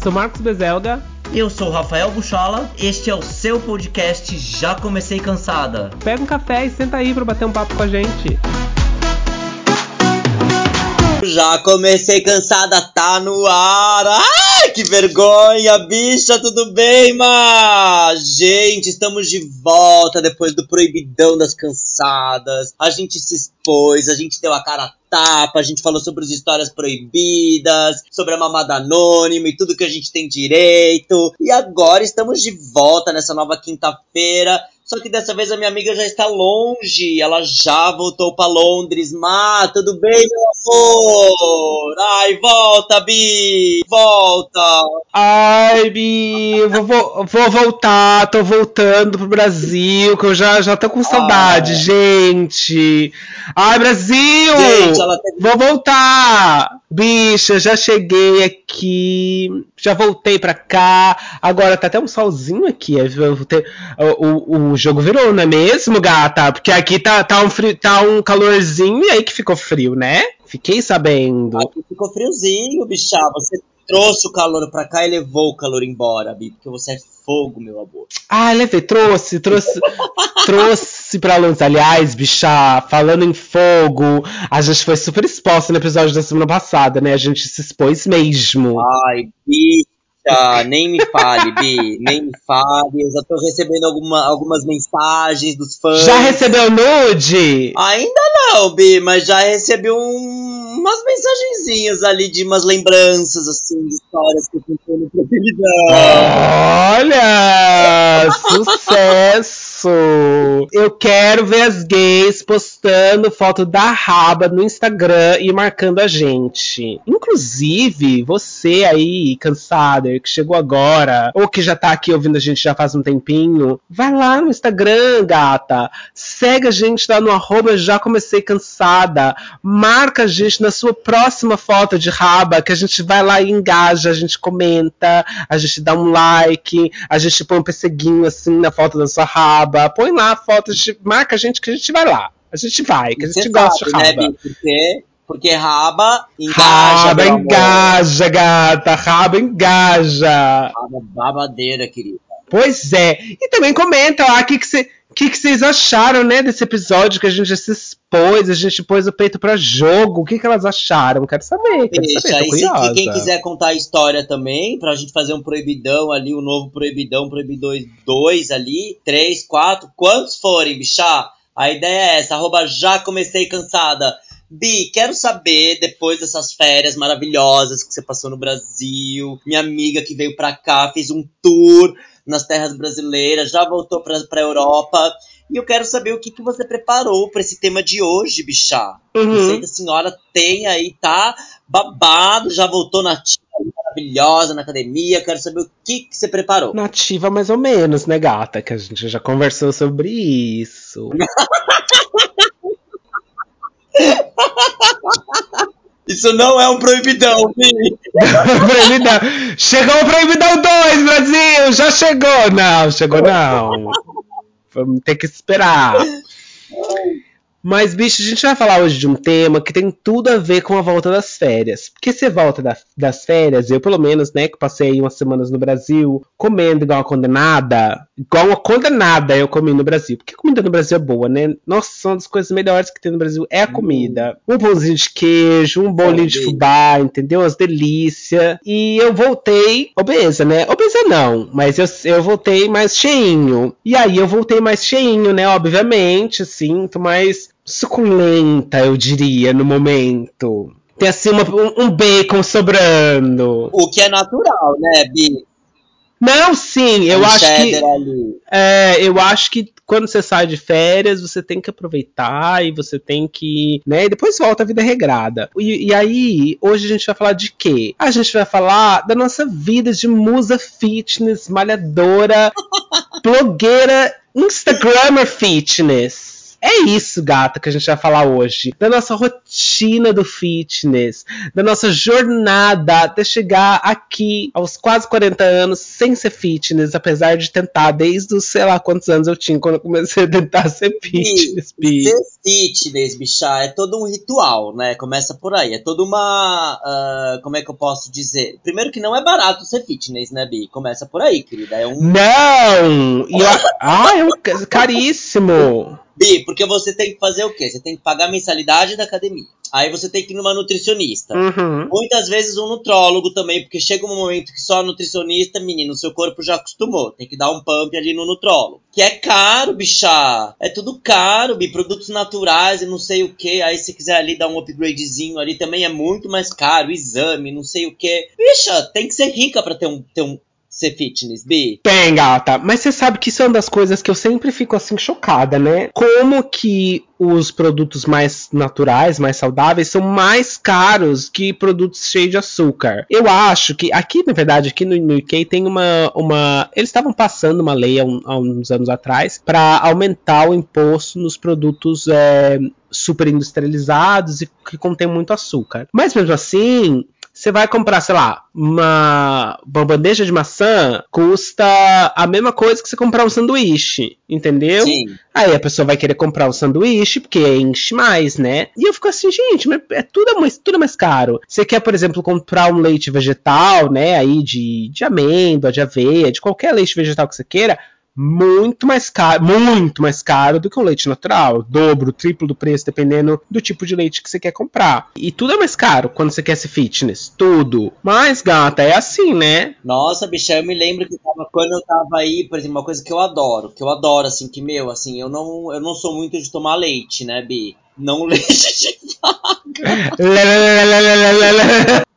Eu sou Marcos Bezelga. Eu sou o Rafael Buchola. Este é o seu podcast Já Comecei Cansada. Pega um café e senta aí pra bater um papo com a gente. Já comecei cansada, tá no ar. Ai, que vergonha, bicha, tudo bem, mas Gente, estamos de volta depois do proibidão das cansadas. A gente se expôs, a gente deu a cara a tapa, a gente falou sobre as histórias proibidas, sobre a mamada anônima e tudo que a gente tem direito. E agora estamos de volta nessa nova quinta-feira só que dessa vez a minha amiga já está longe, ela já voltou para Londres. Má, tudo bem, meu amor? Ai, volta, Bi! Volta! Ai, Bi, eu vou, vou, vou voltar, tô voltando pro Brasil, que eu já, já tô com saudade, Ai. gente. Ai, Brasil! Gente, teve... Vou voltar! Bicha, já cheguei aqui, já voltei pra cá. Agora tá até um solzinho aqui. O, o, o jogo virou, não é mesmo, gata? Porque aqui tá, tá, um, frio, tá um calorzinho e aí que ficou frio, né? Fiquei sabendo. Aqui ficou friozinho, bicha. Você trouxe o calor pra cá e levou o calor embora, Bi, porque você é fogo, meu amor. Ah, levei, trouxe, trouxe, trouxe pra Londres. Aliás, bicha, falando em fogo, a gente foi super exposta no episódio da semana passada, né? A gente se expôs mesmo. Ai, bicha, nem me fale, Bi, nem me fale. Eu já tô recebendo alguma, algumas mensagens dos fãs. Já recebeu nude? Ainda não, Bi, mas já recebi um umas mensagenzinhas ali de umas lembranças, assim, de histórias que eu contei no Proibidão. Olha! sucesso! Eu quero ver as gays postando foto da raba no Instagram e marcando a gente. Inclusive, você aí, cansada, que chegou agora, ou que já tá aqui ouvindo a gente já faz um tempinho, vai lá no Instagram, gata. Segue a gente lá no arroba já comecei cansada. Marca a gente na sua próxima foto de raba, que a gente vai lá e engaja, a gente comenta, a gente dá um like, a gente põe um perseguinho assim na foto da sua raba põe lá a foto, a gente, marca a gente que a gente vai lá. A gente vai, que a gente Você gosta sabe, de né, raba. Né, porque, porque raba engaja. Raba engaja, gata. Raba engaja. Raba babadeira, querida. Pois é. E também comenta lá o que, que você o que, que, vocês acharam, né, desse episódio que a gente se expôs, a gente pôs o peito para jogo? O que, que elas acharam? Quero saber, quero Deixa, saber, tô curiosa. Se, quem quiser contar a história também, pra gente fazer um proibidão ali, um novo proibidão, proibidão 2 ali, 3, 4, quantos forem, bichá? A ideia é essa, arroba já comecei cansada. Bi, quero saber, depois dessas férias maravilhosas que você passou no Brasil, minha amiga que veio pra cá, fez um tour nas terras brasileiras, já voltou pra, pra Europa. E eu quero saber o que, que você preparou para esse tema de hoje, bichá. Uhum. Não sei que a senhora tem aí, tá babado, já voltou nativa, maravilhosa na academia. Quero saber o que, que você preparou. Nativa mais ou menos, né, gata? Que a gente já conversou sobre isso. Isso não é um proibidão, proibidão. Chegou o proibidão 2, Brasil! Já chegou! Não, chegou não. Vamos ter que esperar. Mas, bicho, a gente vai falar hoje de um tema que tem tudo a ver com a volta das férias. Porque você volta da, das férias, eu pelo menos, né, que passei umas semanas no Brasil, comendo igual uma condenada. Igual uma condenada eu comi no Brasil. Porque comida no Brasil é boa, né? Nossa, são das coisas melhores que tem no Brasil é a comida. Um pãozinho de queijo, um bolinho de fubá, entendeu? As delícias. E eu voltei obesa, né? Obesa não, mas eu, eu voltei mais cheinho. E aí eu voltei mais cheinho, né? Obviamente, assim, mais suculenta, eu diria, no momento. Tem assim uma, um, um bacon sobrando. O que é natural, né, Bi? Não, sim, eu um acho que. É, eu acho que quando você sai de férias, você tem que aproveitar e você tem que. né? E depois volta a vida regrada. E, e aí, hoje a gente vai falar de quê? A gente vai falar da nossa vida de musa fitness, malhadora, blogueira, Instagrammer fitness é isso, gata, que a gente vai falar hoje. Da nossa rotina do fitness, da nossa jornada até chegar aqui aos quase 40 anos sem ser fitness, apesar de tentar desde os sei lá quantos anos eu tinha quando eu comecei a tentar ser fitness, Bi. Ser fitness, bicha, é todo um ritual, né? Começa por aí. É toda uma. Uh, como é que eu posso dizer? Primeiro que não é barato ser fitness, né, Bi? Começa por aí, querida. É um. Não! E, ah, é um caríssimo! Bi, porque você tem que fazer o quê? Você tem que pagar a mensalidade da academia. Aí você tem que ir numa nutricionista. Uhum. Muitas vezes um nutrólogo também, porque chega um momento que só nutricionista, menino, seu corpo já acostumou. Tem que dar um pump ali no nutrólogo. Que é caro, bicha. É tudo caro, bi. Produtos naturais e não sei o que. Aí se quiser ali dar um upgradezinho ali também é muito mais caro. Exame, não sei o que. Bicha, tem que ser rica para ter um, ter um, ser fitness, Bi? Tem, gata. Mas você sabe que isso é uma das coisas que eu sempre fico assim chocada, né? Como que os produtos mais naturais, mais saudáveis, são mais caros que produtos cheios de açúcar. Eu acho que aqui, na verdade, aqui no, no UK tem uma. uma eles estavam passando uma lei há, um, há uns anos atrás para aumentar o imposto nos produtos é, super industrializados e que contêm muito açúcar. Mas mesmo assim, você vai comprar, sei lá, uma, uma bandeja de maçã, custa a mesma coisa que você comprar um sanduíche, entendeu? Sim. Aí a pessoa vai querer comprar um sanduíche porque enche mais, né? E eu fico assim, gente, mas é tudo mais, tudo mais caro. Você quer, por exemplo, comprar um leite vegetal, né? Aí de, de amêndoa, de aveia, de qualquer leite vegetal que você queira muito mais caro, muito mais caro do que o leite natural, dobro, triplo do preço, dependendo do tipo de leite que você quer comprar. E tudo é mais caro quando você quer ser fitness, tudo. Mas, gata, é assim, né? Nossa, bicha, eu me lembro que tava, quando eu tava aí, por exemplo, uma coisa que eu adoro, que eu adoro, assim, que, meu, assim, eu não, eu não sou muito de tomar leite, né, Bi? Não leite de vaca.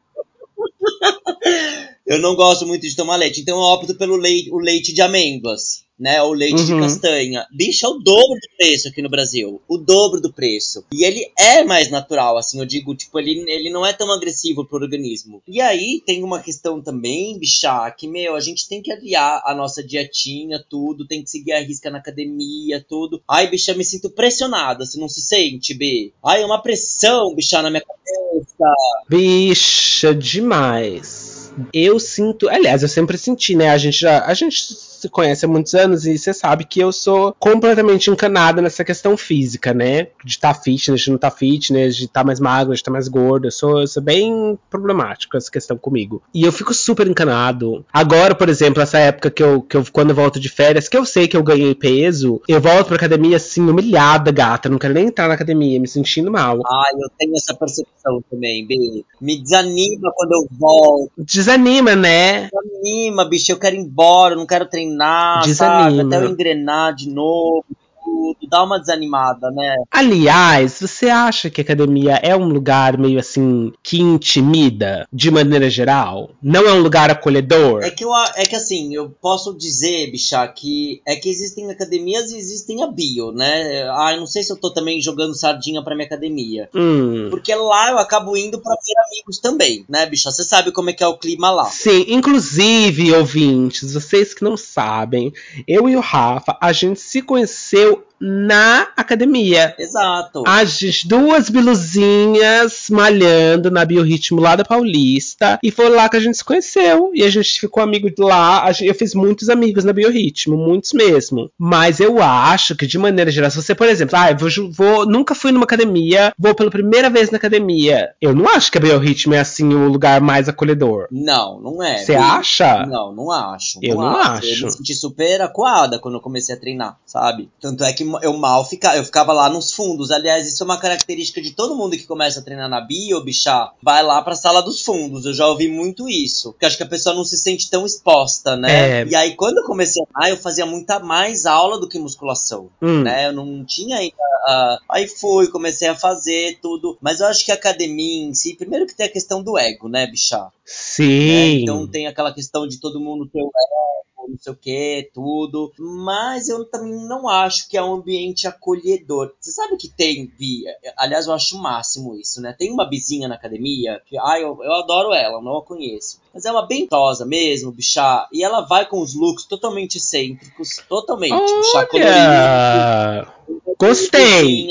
eu não gosto muito de tomar leite, então eu opto pelo leite, o leite de amêndoas né? O leite uhum. de castanha. Bicho, é o dobro do preço aqui no Brasil. O dobro do preço. E ele é mais natural, assim, eu digo, tipo, ele, ele não é tão agressivo pro organismo. E aí tem uma questão também, bicha, que, meu, a gente tem que aliar a nossa dietinha, tudo, tem que seguir a risca na academia, tudo. Ai, bicha, me sinto pressionada, você não se sente, B? Ai, é uma pressão, bicha, na minha cabeça. Bicha, demais. Eu sinto, aliás, eu sempre senti, né? A gente já, a gente se conhece há muitos anos e você sabe que eu sou completamente encanada nessa questão física, né? De estar tá fitness, de não estar tá fitness, de estar tá mais magro, de estar tá mais gordo. Eu sou, eu sou bem problemático essa questão comigo. E eu fico super encanado. Agora, por exemplo, essa época que eu, que eu quando eu volto de férias, que eu sei que eu ganhei peso, eu volto pra academia assim, humilhada, gata. Não quero nem entrar na academia, me sentindo mal. Ah, eu tenho essa percepção também, B. Me desanima quando eu volto. Desanima, né? Desanima, bicho. Eu quero ir embora, eu não quero treinar engrenar, Desanima. sabe? Até eu engrenar de novo tudo, dá uma desanimada, né? Aliás, você acha que a academia é um lugar meio assim que intimida de maneira geral? Não é um lugar acolhedor? É que, eu, é que assim, eu posso dizer, bicha, que é que existem academias e existem a bio, né? Ah, eu não sei se eu tô também jogando sardinha pra minha academia. Hum. Porque lá eu acabo indo pra ver amigos também, né, bicha? Você sabe como é que é o clima lá. Sim, inclusive, ouvintes, vocês que não sabem, eu e o Rafa, a gente se conheceu eu na academia. Exato. As duas biluzinhas malhando na biorritmo lá da Paulista. E foi lá que a gente se conheceu. E a gente ficou amigo de lá. Eu fiz muitos amigos na biorritmo, muitos mesmo. Mas eu acho que, de maneira geral, se você, por exemplo, ah, vou, vou, nunca fui numa academia, vou pela primeira vez na academia. Eu não acho que a biorritmo é assim o lugar mais acolhedor. Não, não é. Você acha? Não, não acho. Eu não, não acho. acho. Eu me senti super acuada quando eu comecei a treinar, sabe? Tanto é que eu mal ficava, eu ficava lá nos fundos. Aliás, isso é uma característica de todo mundo que começa a treinar na bio, bichá, vai lá pra sala dos fundos. Eu já ouvi muito isso. Porque acho que a pessoa não se sente tão exposta, né? É. E aí, quando eu comecei a eu fazia muita mais aula do que musculação, hum. né? Eu não tinha ainda. Uh, aí fui, comecei a fazer tudo. Mas eu acho que a academia em si, primeiro que tem a questão do ego, né, bichá? Sim. Né? Então tem aquela questão de todo mundo ter o ego não sei o que, tudo. Mas eu também não acho que é um ambiente acolhedor. Você sabe que tem, Vi? Aliás, eu acho o máximo isso, né? Tem uma vizinha na academia que, ai, eu, eu adoro ela, não a conheço. Mas é uma bem tosa mesmo, bichá. E ela vai com os looks totalmente excêntricos, totalmente, Olha! bichá colorido Gostei.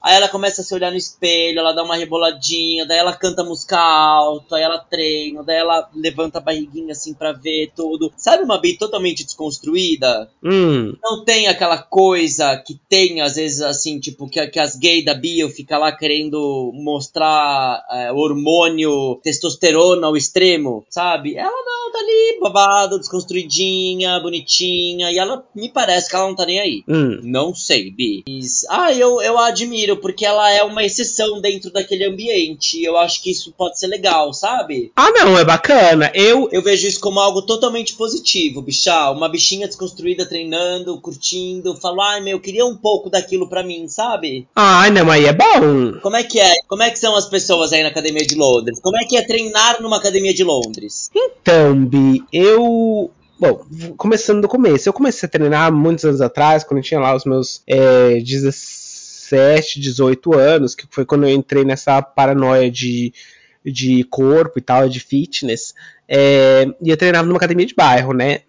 Aí ela começa a se olhar no espelho, ela dá uma reboladinha, daí ela canta música alta, aí ela treina, daí ela levanta a barriguinha assim pra ver tudo. Sabe uma bi totalmente desconstruída? Hum. Não tem aquela coisa que tem, às vezes, assim, tipo, que, que as gays da bio fica lá querendo mostrar é, hormônio, testosterona ao extremo, sabe? Ela não, tá ali, babada, desconstruidinha, bonitinha, e ela me parece que ela não tá nem aí. Hum. Não sei, Bi. Mas, ah, eu, eu a admiro, porque ela é uma exceção dentro daquele ambiente. Eu acho que isso pode ser legal, sabe? Ah, não, é bacana. Eu. Eu vejo isso como algo totalmente positivo, bichá. Uma bichinha desconstruída treinando, curtindo. Falo, ai meu, eu queria um pouco daquilo pra mim, sabe? Ai, não, aí é bom. Como é que é? Como é que são as pessoas aí na academia de Londres? Como é que é treinar numa academia de Londres? Então, Bi, eu Bom, começando do começo. Eu comecei a treinar muitos anos atrás, quando eu tinha lá os meus é, 17, 18 anos, que foi quando eu entrei nessa paranoia de, de corpo e tal, de fitness. É, e eu treinava numa academia de bairro, né?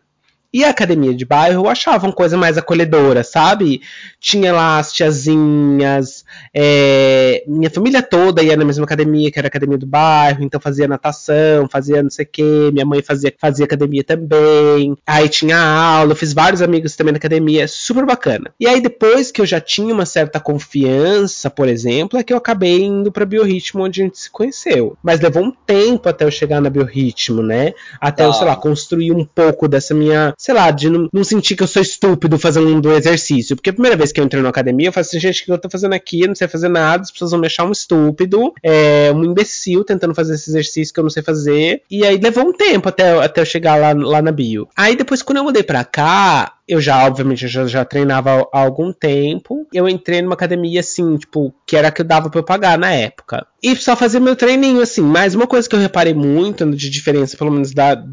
E a academia de bairro eu achava uma coisa mais acolhedora, sabe? Tinha lá as tiazinhas, é, minha família toda ia na mesma academia, que era a academia do bairro, então fazia natação, fazia não sei o quê, minha mãe fazia, fazia academia também. Aí tinha aula, eu fiz vários amigos também na academia, super bacana. E aí depois que eu já tinha uma certa confiança, por exemplo, é que eu acabei indo pra Biorritmo, onde a gente se conheceu. Mas levou um tempo até eu chegar na Biorritmo, né? Até ah. eu, sei lá, construir um pouco dessa minha sei lá, de não, não, sentir que eu sou estúpido fazendo um exercício. Porque a primeira vez que eu entrei na academia, eu falei assim, gente, o que eu tô fazendo aqui? Eu não sei fazer nada, as pessoas vão me achar um estúpido, é, um imbecil tentando fazer esse exercício que eu não sei fazer. E aí levou um tempo até, até eu chegar lá, lá na bio. Aí depois, quando eu mudei pra cá, eu já, obviamente, já, já treinava há algum tempo. Eu entrei numa academia, assim, tipo, que era a que eu dava pra eu pagar na época. E só fazer meu treininho, assim. Mas uma coisa que eu reparei muito de diferença, pelo menos da,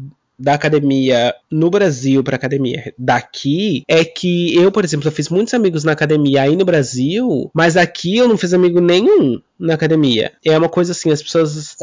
da academia no Brasil para academia daqui é que eu, por exemplo, eu fiz muitos amigos na academia aí no Brasil, mas aqui eu não fiz amigo nenhum na academia. É uma coisa assim, as pessoas.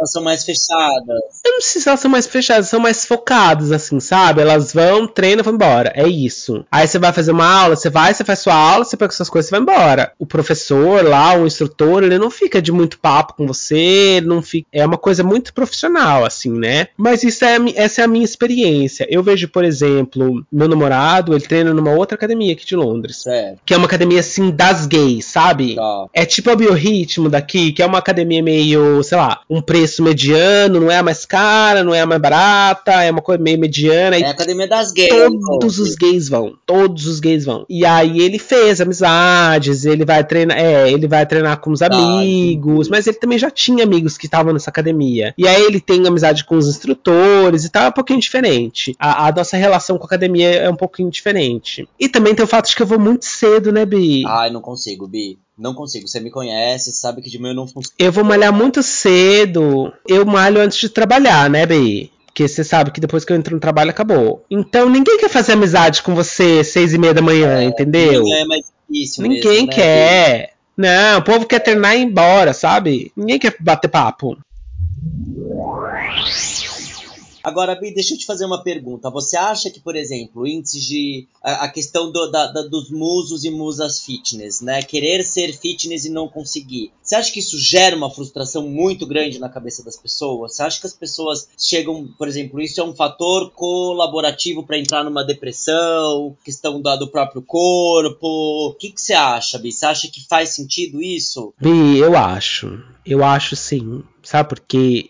As são mais fechadas? Eu não sei se elas são mais fechadas, são mais focadas, assim, sabe? Elas vão, treinam, vão embora. É isso. Aí você vai fazer uma aula, você vai, você faz sua aula, você pega suas coisas e vai embora. O professor lá, o instrutor, ele não fica de muito papo com você, não fica. É uma coisa muito profissional, assim, né? Mas isso é, essa é a minha experiência. Eu vejo, por exemplo, meu namorado, ele treina numa outra academia aqui de Londres. É. Que é uma academia, assim, das gays, sabe? Tá. É tipo a Biohit, ritmo daqui, que é uma academia meio, sei lá, um preço mediano, não é a mais cara, não é a mais barata, é uma coisa meio mediana. É a academia das gays. Todos os gays vão, todos os gays vão. E aí ele fez amizades, ele vai treinar, é, ele vai treinar com os amigos, mas ele também já tinha amigos que estavam nessa academia. E aí ele tem amizade com os instrutores e tal, é um pouquinho diferente. A, a nossa relação com a academia é um pouquinho diferente. E também tem o fato de que eu vou muito cedo, né, Bi? Ai, não consigo, Bi. Não consigo. Você me conhece, sabe que de manhã eu não funciona. Eu vou malhar muito cedo. Eu malho antes de trabalhar, né, Bi? Porque você sabe que depois que eu entro no trabalho acabou. Então ninguém quer fazer amizade com você seis e meia da manhã, é, entendeu? É mais difícil ninguém mesmo, né, quer. Bi? Não, o povo quer treinar e ir embora, sabe? Ninguém quer bater papo. Agora, Bi, deixa eu te fazer uma pergunta. Você acha que, por exemplo, o índice de. a, a questão do, da, da, dos musos e musas fitness, né? Querer ser fitness e não conseguir. Você acha que isso gera uma frustração muito grande na cabeça das pessoas? Você acha que as pessoas chegam, por exemplo, isso é um fator colaborativo para entrar numa depressão, questão do próprio corpo? O que, que você acha, Bi? Você acha que faz sentido isso? Bi, eu acho. Eu acho sim sabe? Porque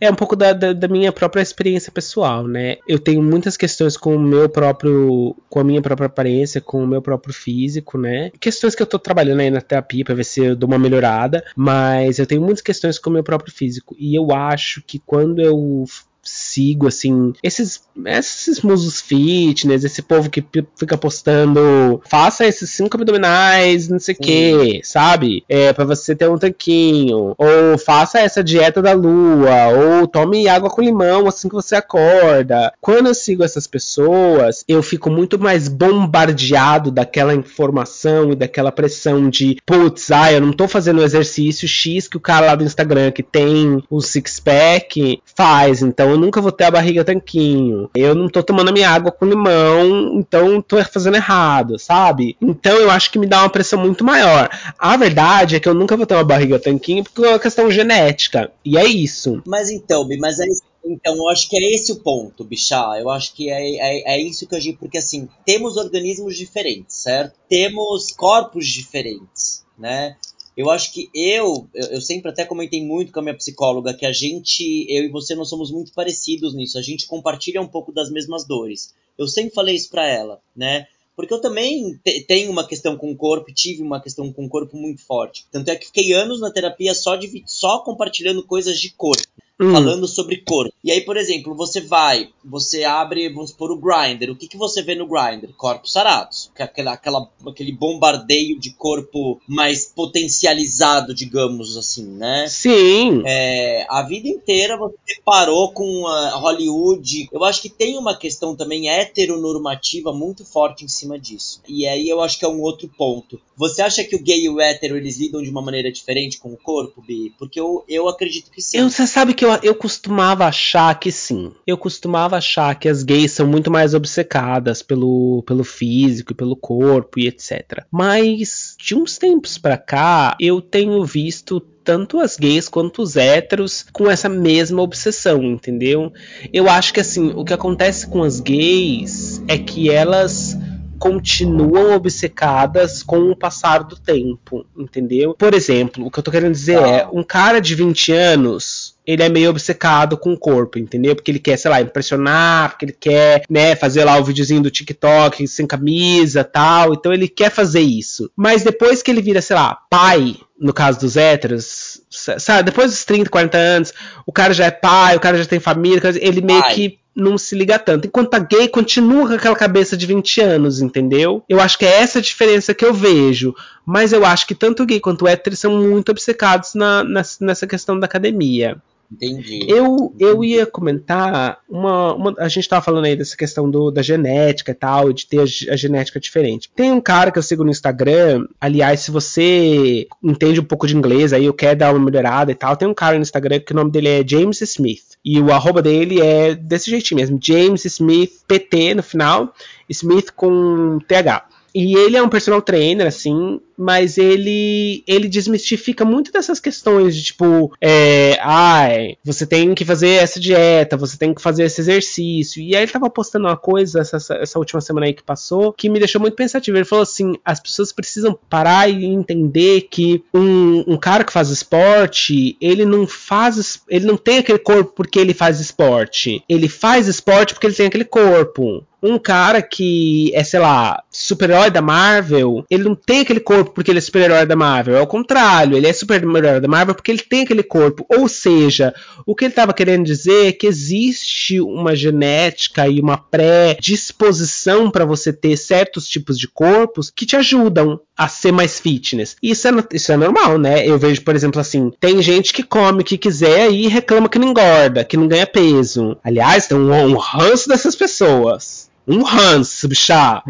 é, é um pouco da, da, da, minha própria experiência pessoal, né? Eu tenho muitas questões com o meu próprio, com a minha própria aparência, com o meu próprio físico, né? Questões que eu tô trabalhando aí na terapia pra ver se eu dou uma melhorada, mas eu tenho muitas questões com o meu próprio físico. E eu acho que quando eu sigo, assim, esses, esses musos fitness, esse povo que fica postando, faça esses cinco abdominais, não sei o que, sabe? É, para você ter um tanquinho, ou faça essa dieta da lua, ou tome água com limão assim que você acorda. Quando eu sigo essas pessoas, eu fico muito mais bombardeado daquela informação e daquela pressão de, putz, ah, eu não tô fazendo o exercício X que o cara lá do Instagram que tem um six pack faz, então eu nunca vou ter a barriga tanquinho. Eu não tô tomando minha água com limão, então tô fazendo errado, sabe? Então eu acho que me dá uma pressão muito maior. A verdade é que eu nunca vou ter uma barriga tanquinho porque é uma questão genética. E é isso. Mas então, mas é então, eu acho que é esse o ponto, Bichá. Eu acho que é, é, é isso que a gente. Porque, assim, temos organismos diferentes, certo? Temos corpos diferentes, né? Eu acho que eu, eu sempre até comentei muito com a minha psicóloga que a gente, eu e você, nós somos muito parecidos nisso. A gente compartilha um pouco das mesmas dores. Eu sempre falei isso pra ela, né? Porque eu também te, tenho uma questão com o corpo, tive uma questão com o corpo muito forte. Tanto é que fiquei anos na terapia só, de, só compartilhando coisas de corpo hum. falando sobre cor. E aí, por exemplo, você vai, você abre, vamos supor, o Grindr. O que, que você vê no Grindr? Corpos sarados. Aquela, aquela, aquele bombardeio de corpo mais potencializado, digamos assim, né? Sim. É, a vida inteira você parou com a Hollywood. Eu acho que tem uma questão também heteronormativa muito forte em cima disso. E aí eu acho que é um outro ponto. Você acha que o gay e o hétero eles lidam de uma maneira diferente com o corpo, Bi? Porque eu, eu acredito que sim. Eu, você sabe que eu, eu costumava achar que sim. Eu costumava achar que as gays são muito mais obcecadas pelo, pelo físico e pelo corpo e etc. Mas de uns tempos pra cá, eu tenho visto tanto as gays quanto os héteros com essa mesma obsessão, entendeu? Eu acho que assim, o que acontece com as gays é que elas continuam obcecadas com o passar do tempo, entendeu? Por exemplo, o que eu tô querendo dizer ah. é, um cara de 20 anos, ele é meio obcecado com o corpo, entendeu? Porque ele quer, sei lá, impressionar, porque ele quer, né, fazer lá o videozinho do TikTok sem camisa, tal. Então ele quer fazer isso. Mas depois que ele vira, sei lá, pai, no caso dos héteros, sabe, depois dos 30, 40 anos, o cara já é pai, o cara já tem família, ele meio pai. que não se liga tanto. Enquanto a gay continua com aquela cabeça de 20 anos, entendeu? Eu acho que é essa a diferença que eu vejo. Mas eu acho que tanto o gay quanto o hétero são muito obcecados na, nessa questão da academia. Entendi. Eu, eu ia comentar uma, uma a gente estava falando aí dessa questão do, da genética e tal, de ter a, a, genética diferente. Tem um cara que eu sigo no Instagram, aliás, se você entende um pouco de inglês aí, eu quero dar uma melhorada e tal, tem um cara no Instagram que o nome dele é James Smith. E o arroba dele é desse jeitinho mesmo, James Smith PT no final, Smith com TH. E ele é um personal trainer, assim, mas ele ele desmistifica muito dessas questões de tipo, é, ai, você tem que fazer essa dieta, você tem que fazer esse exercício. E aí ele tava postando uma coisa essa, essa última semana aí que passou que me deixou muito pensativo. Ele falou assim: as pessoas precisam parar e entender que um, um cara que faz esporte, ele não faz, ele não tem aquele corpo porque ele faz esporte. Ele faz esporte porque ele tem aquele corpo um cara que é, sei lá, super-herói da Marvel, ele não tem aquele corpo corpo porque ele é super-herói da Marvel. É o contrário, ele é super-herói da Marvel porque ele tem aquele corpo. Ou seja, o que ele estava querendo dizer é que existe uma genética e uma pré-disposição para você ter certos tipos de corpos que te ajudam a ser mais fitness. Isso é, isso é normal, né? Eu vejo, por exemplo, assim, tem gente que come o que quiser e reclama que não engorda, que não ganha peso. Aliás, tem um, um ranço dessas pessoas. Um ranço, bichá.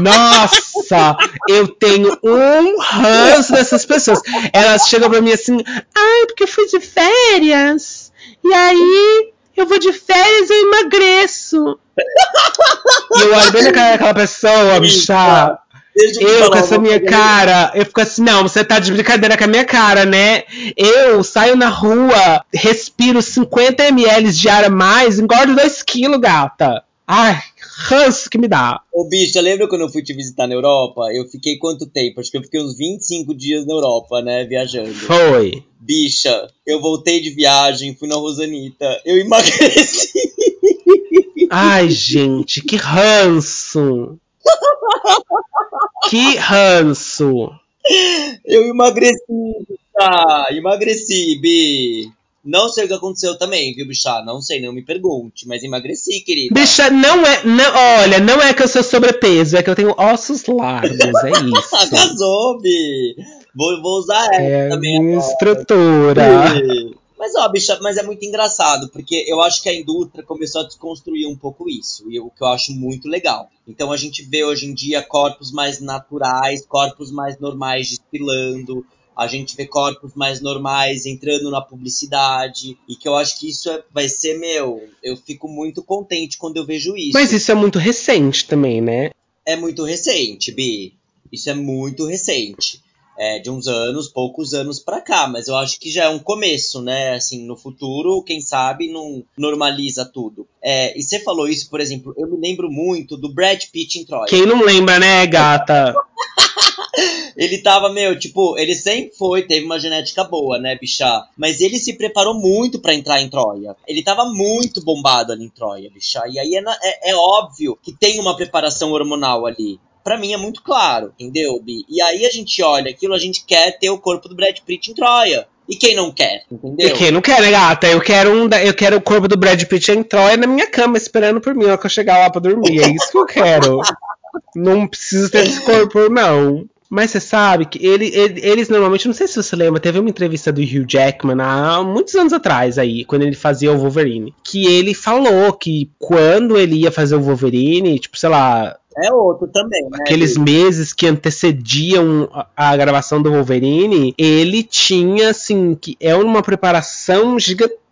Nossa, eu tenho um ranço dessas pessoas. Elas chegam pra mim assim, ai, porque eu fui de férias. E aí, eu vou de férias e eu emagreço. e eu olho bem na cara daquela pessoa, bicha. Eu com essa minha cara, eu fico assim, não, você tá de brincadeira com a minha cara, né? Eu saio na rua, respiro 50 ml de ar a mais, engordo 2 quilos, gata. Ai, ranço que me dá. Ô, bicha, lembra quando eu fui te visitar na Europa? Eu fiquei quanto tempo? Acho que eu fiquei uns 25 dias na Europa, né? Viajando. Foi. Bicha, eu voltei de viagem, fui na Rosanita, eu emagreci. Ai, gente, que ranço. que ranço. Eu emagreci, tá? Emagreci, Bi. Não sei o que aconteceu também, viu, bicha? Não sei, não me pergunte, mas emagreci, querida. Bicha, não é. Não, olha, não é que eu sou sobrepeso, é que eu tenho ossos largos, é isso. Arrasou, Bi! Vou, vou usar essa é também. Minha estrutura. Mas, ó, bicha, mas é muito engraçado, porque eu acho que a indústria começou a desconstruir um pouco isso, e o que eu acho muito legal. Então a gente vê hoje em dia corpos mais naturais, corpos mais normais desfilando, a gente vê corpos mais normais entrando na publicidade e que eu acho que isso é, vai ser meu. Eu fico muito contente quando eu vejo isso. Mas isso é muito recente também, né? É muito recente, Bi. Isso é muito recente. É, de uns anos, poucos anos pra cá, mas eu acho que já é um começo, né? Assim, no futuro, quem sabe não normaliza tudo. É, e você falou isso, por exemplo, eu me lembro muito do Brad Pitt em Troia. Quem não lembra, né, gata? ele tava, meu, tipo, ele sempre foi, teve uma genética boa, né, bichá? Mas ele se preparou muito para entrar em Troia. Ele tava muito bombado ali em Troia, bichá. E aí é, é, é óbvio que tem uma preparação hormonal ali para mim é muito claro, entendeu, Bi? E aí a gente olha aquilo, a gente quer ter o corpo do Brad Pitt em Troia. E quem não quer, entendeu? E quem não quer, né, gata? Eu quero, um, eu quero o corpo do Brad Pitt em Troia na minha cama, esperando por mim, ó, que eu chegar lá pra dormir. É isso que eu quero. não preciso ter esse corpo, não. Mas você sabe que ele, ele, eles normalmente, não sei se você lembra, teve uma entrevista do Hugh Jackman há muitos anos atrás aí, quando ele fazia o Wolverine, que ele falou que quando ele ia fazer o Wolverine, tipo, sei lá, é outro também, né? Aqueles meses que antecediam a gravação do Wolverine, ele tinha, assim, que é uma preparação gigantesca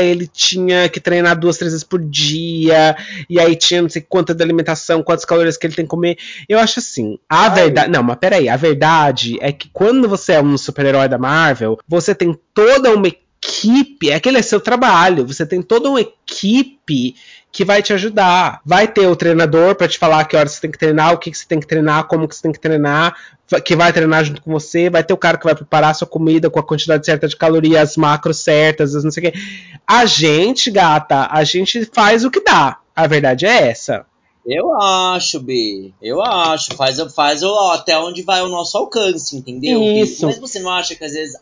ele tinha que treinar duas, três vezes por dia, e aí tinha não sei quanta de alimentação, quantas calorias que ele tem que comer. Eu acho assim, a verdade. Não, mas peraí, a verdade é que quando você é um super-herói da Marvel, você tem toda uma equipe, aquele é seu trabalho, você tem toda uma equipe que vai te ajudar. Vai ter o treinador para te falar que horas você tem que treinar, o que, que você tem que treinar, como que você tem que treinar, que vai treinar junto com você, vai ter o cara que vai preparar a sua comida com a quantidade certa de calorias, macros certas, não sei o quê. A gente, gata, a gente faz o que dá. A verdade é essa. Eu acho, B. Eu acho. Faz, faz até onde vai o nosso alcance, entendeu? Isso. Mas você não acha que às vezes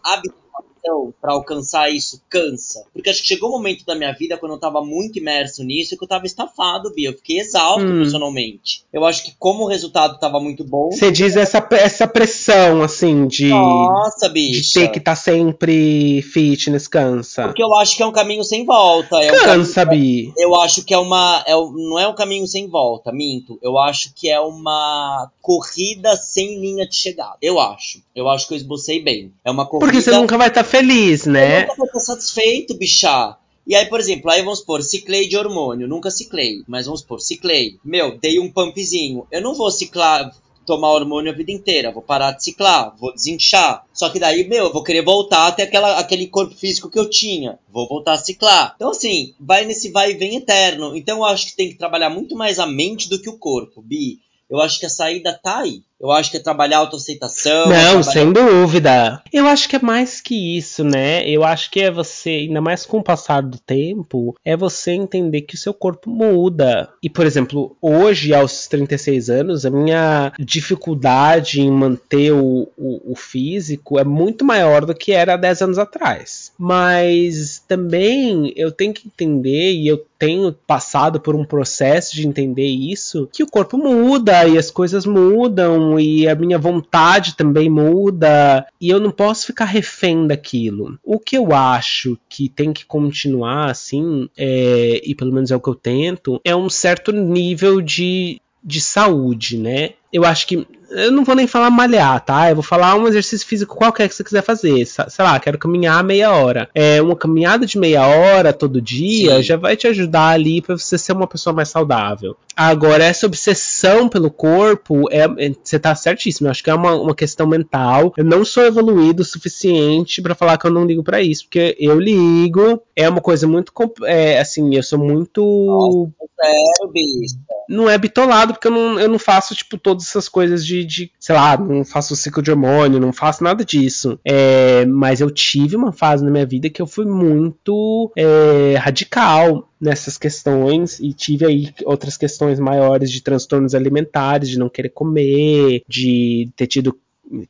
então, para alcançar isso cansa. Porque acho que chegou um momento da minha vida quando eu tava muito imerso nisso que eu tava estafado, Bia. Eu fiquei exausto hum. emocionalmente. Eu acho que como o resultado tava muito bom. Você diz essa, essa pressão, assim, de. Nossa, bicha. De ter que estar tá sempre fitness cansa. Porque eu acho que é um caminho sem volta. É cansa, um Bi. Eu acho que é uma. É, não é um caminho sem volta, minto. Eu acho que é uma corrida sem linha de chegada. Eu acho. Eu acho que eu esbocei bem. É uma corrida. Porque você nunca vai estar tá feliz, né? Eu nunca vou satisfeito, bichá. E aí, por exemplo, aí vamos supor, ciclei de hormônio, nunca ciclei, mas vamos supor, ciclei. Meu, dei um pumpzinho. Eu não vou ciclar, tomar hormônio a vida inteira, vou parar de ciclar, vou desinchar. Só que daí, meu, eu vou querer voltar até aquela, aquele corpo físico que eu tinha. Vou voltar a ciclar. Então, assim, vai nesse vai e vem eterno. Então, eu acho que tem que trabalhar muito mais a mente do que o corpo, Bi. Eu acho que a saída tá aí. Eu acho que é trabalhar a autoaceitação. Não, trabalhar... sem dúvida. Eu acho que é mais que isso, né? Eu acho que é você, ainda mais com o passar do tempo, é você entender que o seu corpo muda. E, por exemplo, hoje, aos 36 anos, a minha dificuldade em manter o, o, o físico é muito maior do que era há 10 anos atrás. Mas também eu tenho que entender, e eu tenho passado por um processo de entender isso, que o corpo muda e as coisas mudam e a minha vontade também muda e eu não posso ficar refém daquilo. O que eu acho que tem que continuar assim, é, e pelo menos é o que eu tento, é um certo nível de, de saúde, né? Eu acho que eu não vou nem falar malhar, tá? Eu vou falar um exercício físico qualquer que você quiser fazer. Sei lá, quero caminhar meia hora. É, uma caminhada de meia hora todo dia Sim. já vai te ajudar ali para você ser uma pessoa mais saudável. Agora, essa obsessão pelo corpo, é, é, você tá certíssimo. Eu acho que é uma, uma questão mental. Eu não sou evoluído o suficiente para falar que eu não ligo para isso, porque eu ligo. É uma coisa muito. É, assim, eu sou muito. Nossa, bicho. Não é bitolado, porque eu não, eu não faço, tipo, todas essas coisas de, de, sei lá, não faço ciclo de hormônio, não faço nada disso. É, mas eu tive uma fase na minha vida que eu fui muito é, radical nessas questões e tive aí outras questões maiores de transtornos alimentares, de não querer comer, de ter tido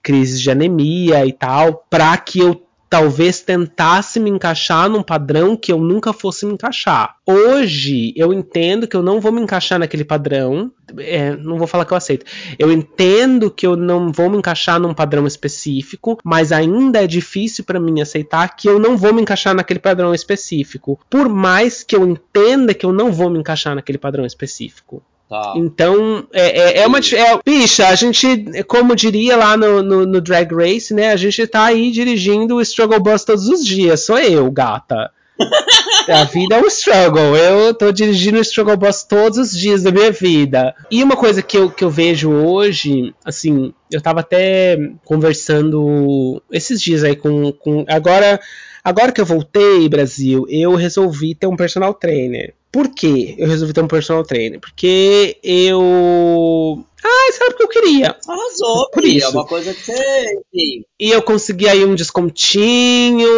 crises de anemia e tal, para que eu talvez tentasse me encaixar num padrão que eu nunca fosse me encaixar. Hoje eu entendo que eu não vou me encaixar naquele padrão. É, não vou falar que eu aceito. Eu entendo que eu não vou me encaixar num padrão específico, mas ainda é difícil para mim aceitar que eu não vou me encaixar naquele padrão específico. Por mais que eu entenda que eu não vou me encaixar naquele padrão específico. Tá. Então, é, é, é uma. É, bicha, a gente, como diria lá no, no, no, Drag Race, né? A gente tá aí dirigindo o Struggle Bus todos os dias. Sou eu, gata. A vida é um struggle. Eu tô dirigindo o Struggle Bus todos os dias da minha vida. E uma coisa que eu, que eu vejo hoje, assim, eu tava até conversando esses dias aí com. com agora, agora que eu voltei, Brasil, eu resolvi ter um personal trainer. Por que eu resolvi ter um personal trainer? Porque eu. Ah, isso era porque eu queria. Arrasou, por isso. É uma coisa que você. E eu consegui aí um descontinho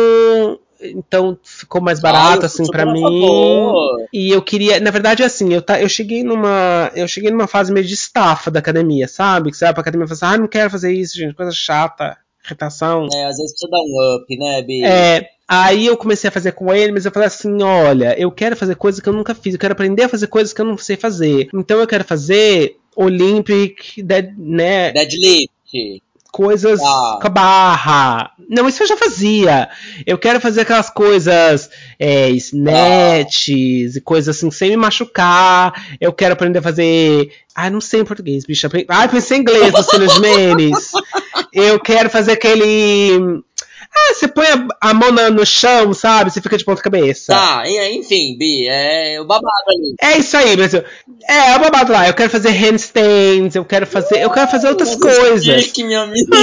então ficou mais barato ah, assim para mim. Favor. E eu queria, na verdade assim, eu tá, eu cheguei numa, eu cheguei numa fase meio de estafa da academia, sabe? Que você vai pra academia e fala assim: "Ah, não quero fazer isso, gente, coisa chata, irritação". É, às vezes precisa dar um up, né, Bi? É, Aí eu comecei a fazer com ele, mas eu falei assim: olha, eu quero fazer coisas que eu nunca fiz, eu quero aprender a fazer coisas que eu não sei fazer. Então eu quero fazer Olympic, dead, né? Deadlift coisas ah. com a barra. Não, isso eu já fazia. Eu quero fazer aquelas coisas é, snatches ah. e coisas assim, sem me machucar. Eu quero aprender a fazer. Ai, não sei em português, bicho. Ai, pensei em inglês, Luciano Jimenez. Eu quero fazer aquele. Ah, você põe a, a mão no chão, sabe? Você fica de ponta cabeça. Tá, enfim, Bi, é o babado ali. É isso aí, Brasil. É, é o babado lá. Eu quero fazer handstands, eu quero fazer. Eu quero fazer outras coisas. Que minha amiga.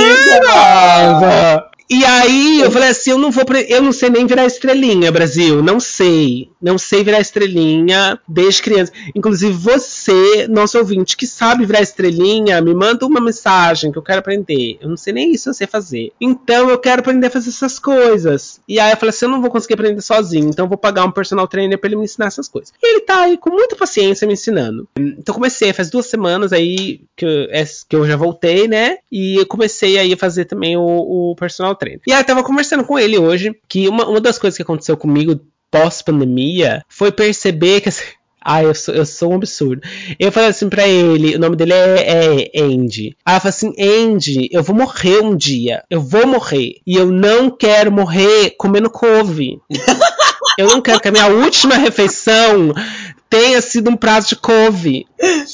E aí eu falei assim, eu não vou, eu não sei nem virar estrelinha, Brasil, não sei, não sei virar estrelinha desde criança. Inclusive você, nosso ouvinte que sabe virar estrelinha, me manda uma mensagem que eu quero aprender. Eu não sei nem isso eu sei fazer. Então eu quero aprender a fazer essas coisas. E aí eu falei assim, eu não vou conseguir aprender sozinho, então eu vou pagar um personal trainer para ele me ensinar essas coisas. E ele tá aí com muita paciência me ensinando. Então comecei, faz duas semanas aí que eu, é, que eu já voltei, né? E eu comecei aí a fazer também o, o personal trainer. E aí eu tava conversando com ele hoje que uma, uma das coisas que aconteceu comigo pós-pandemia foi perceber que assim, ah, eu sou, eu sou um absurdo. Eu falei assim pra ele, o nome dele é, é Andy. Aí eu falei assim, Andy, eu vou morrer um dia. Eu vou morrer. E eu não quero morrer comendo couve. eu não quero que a minha última refeição tenha sido um prato de couve.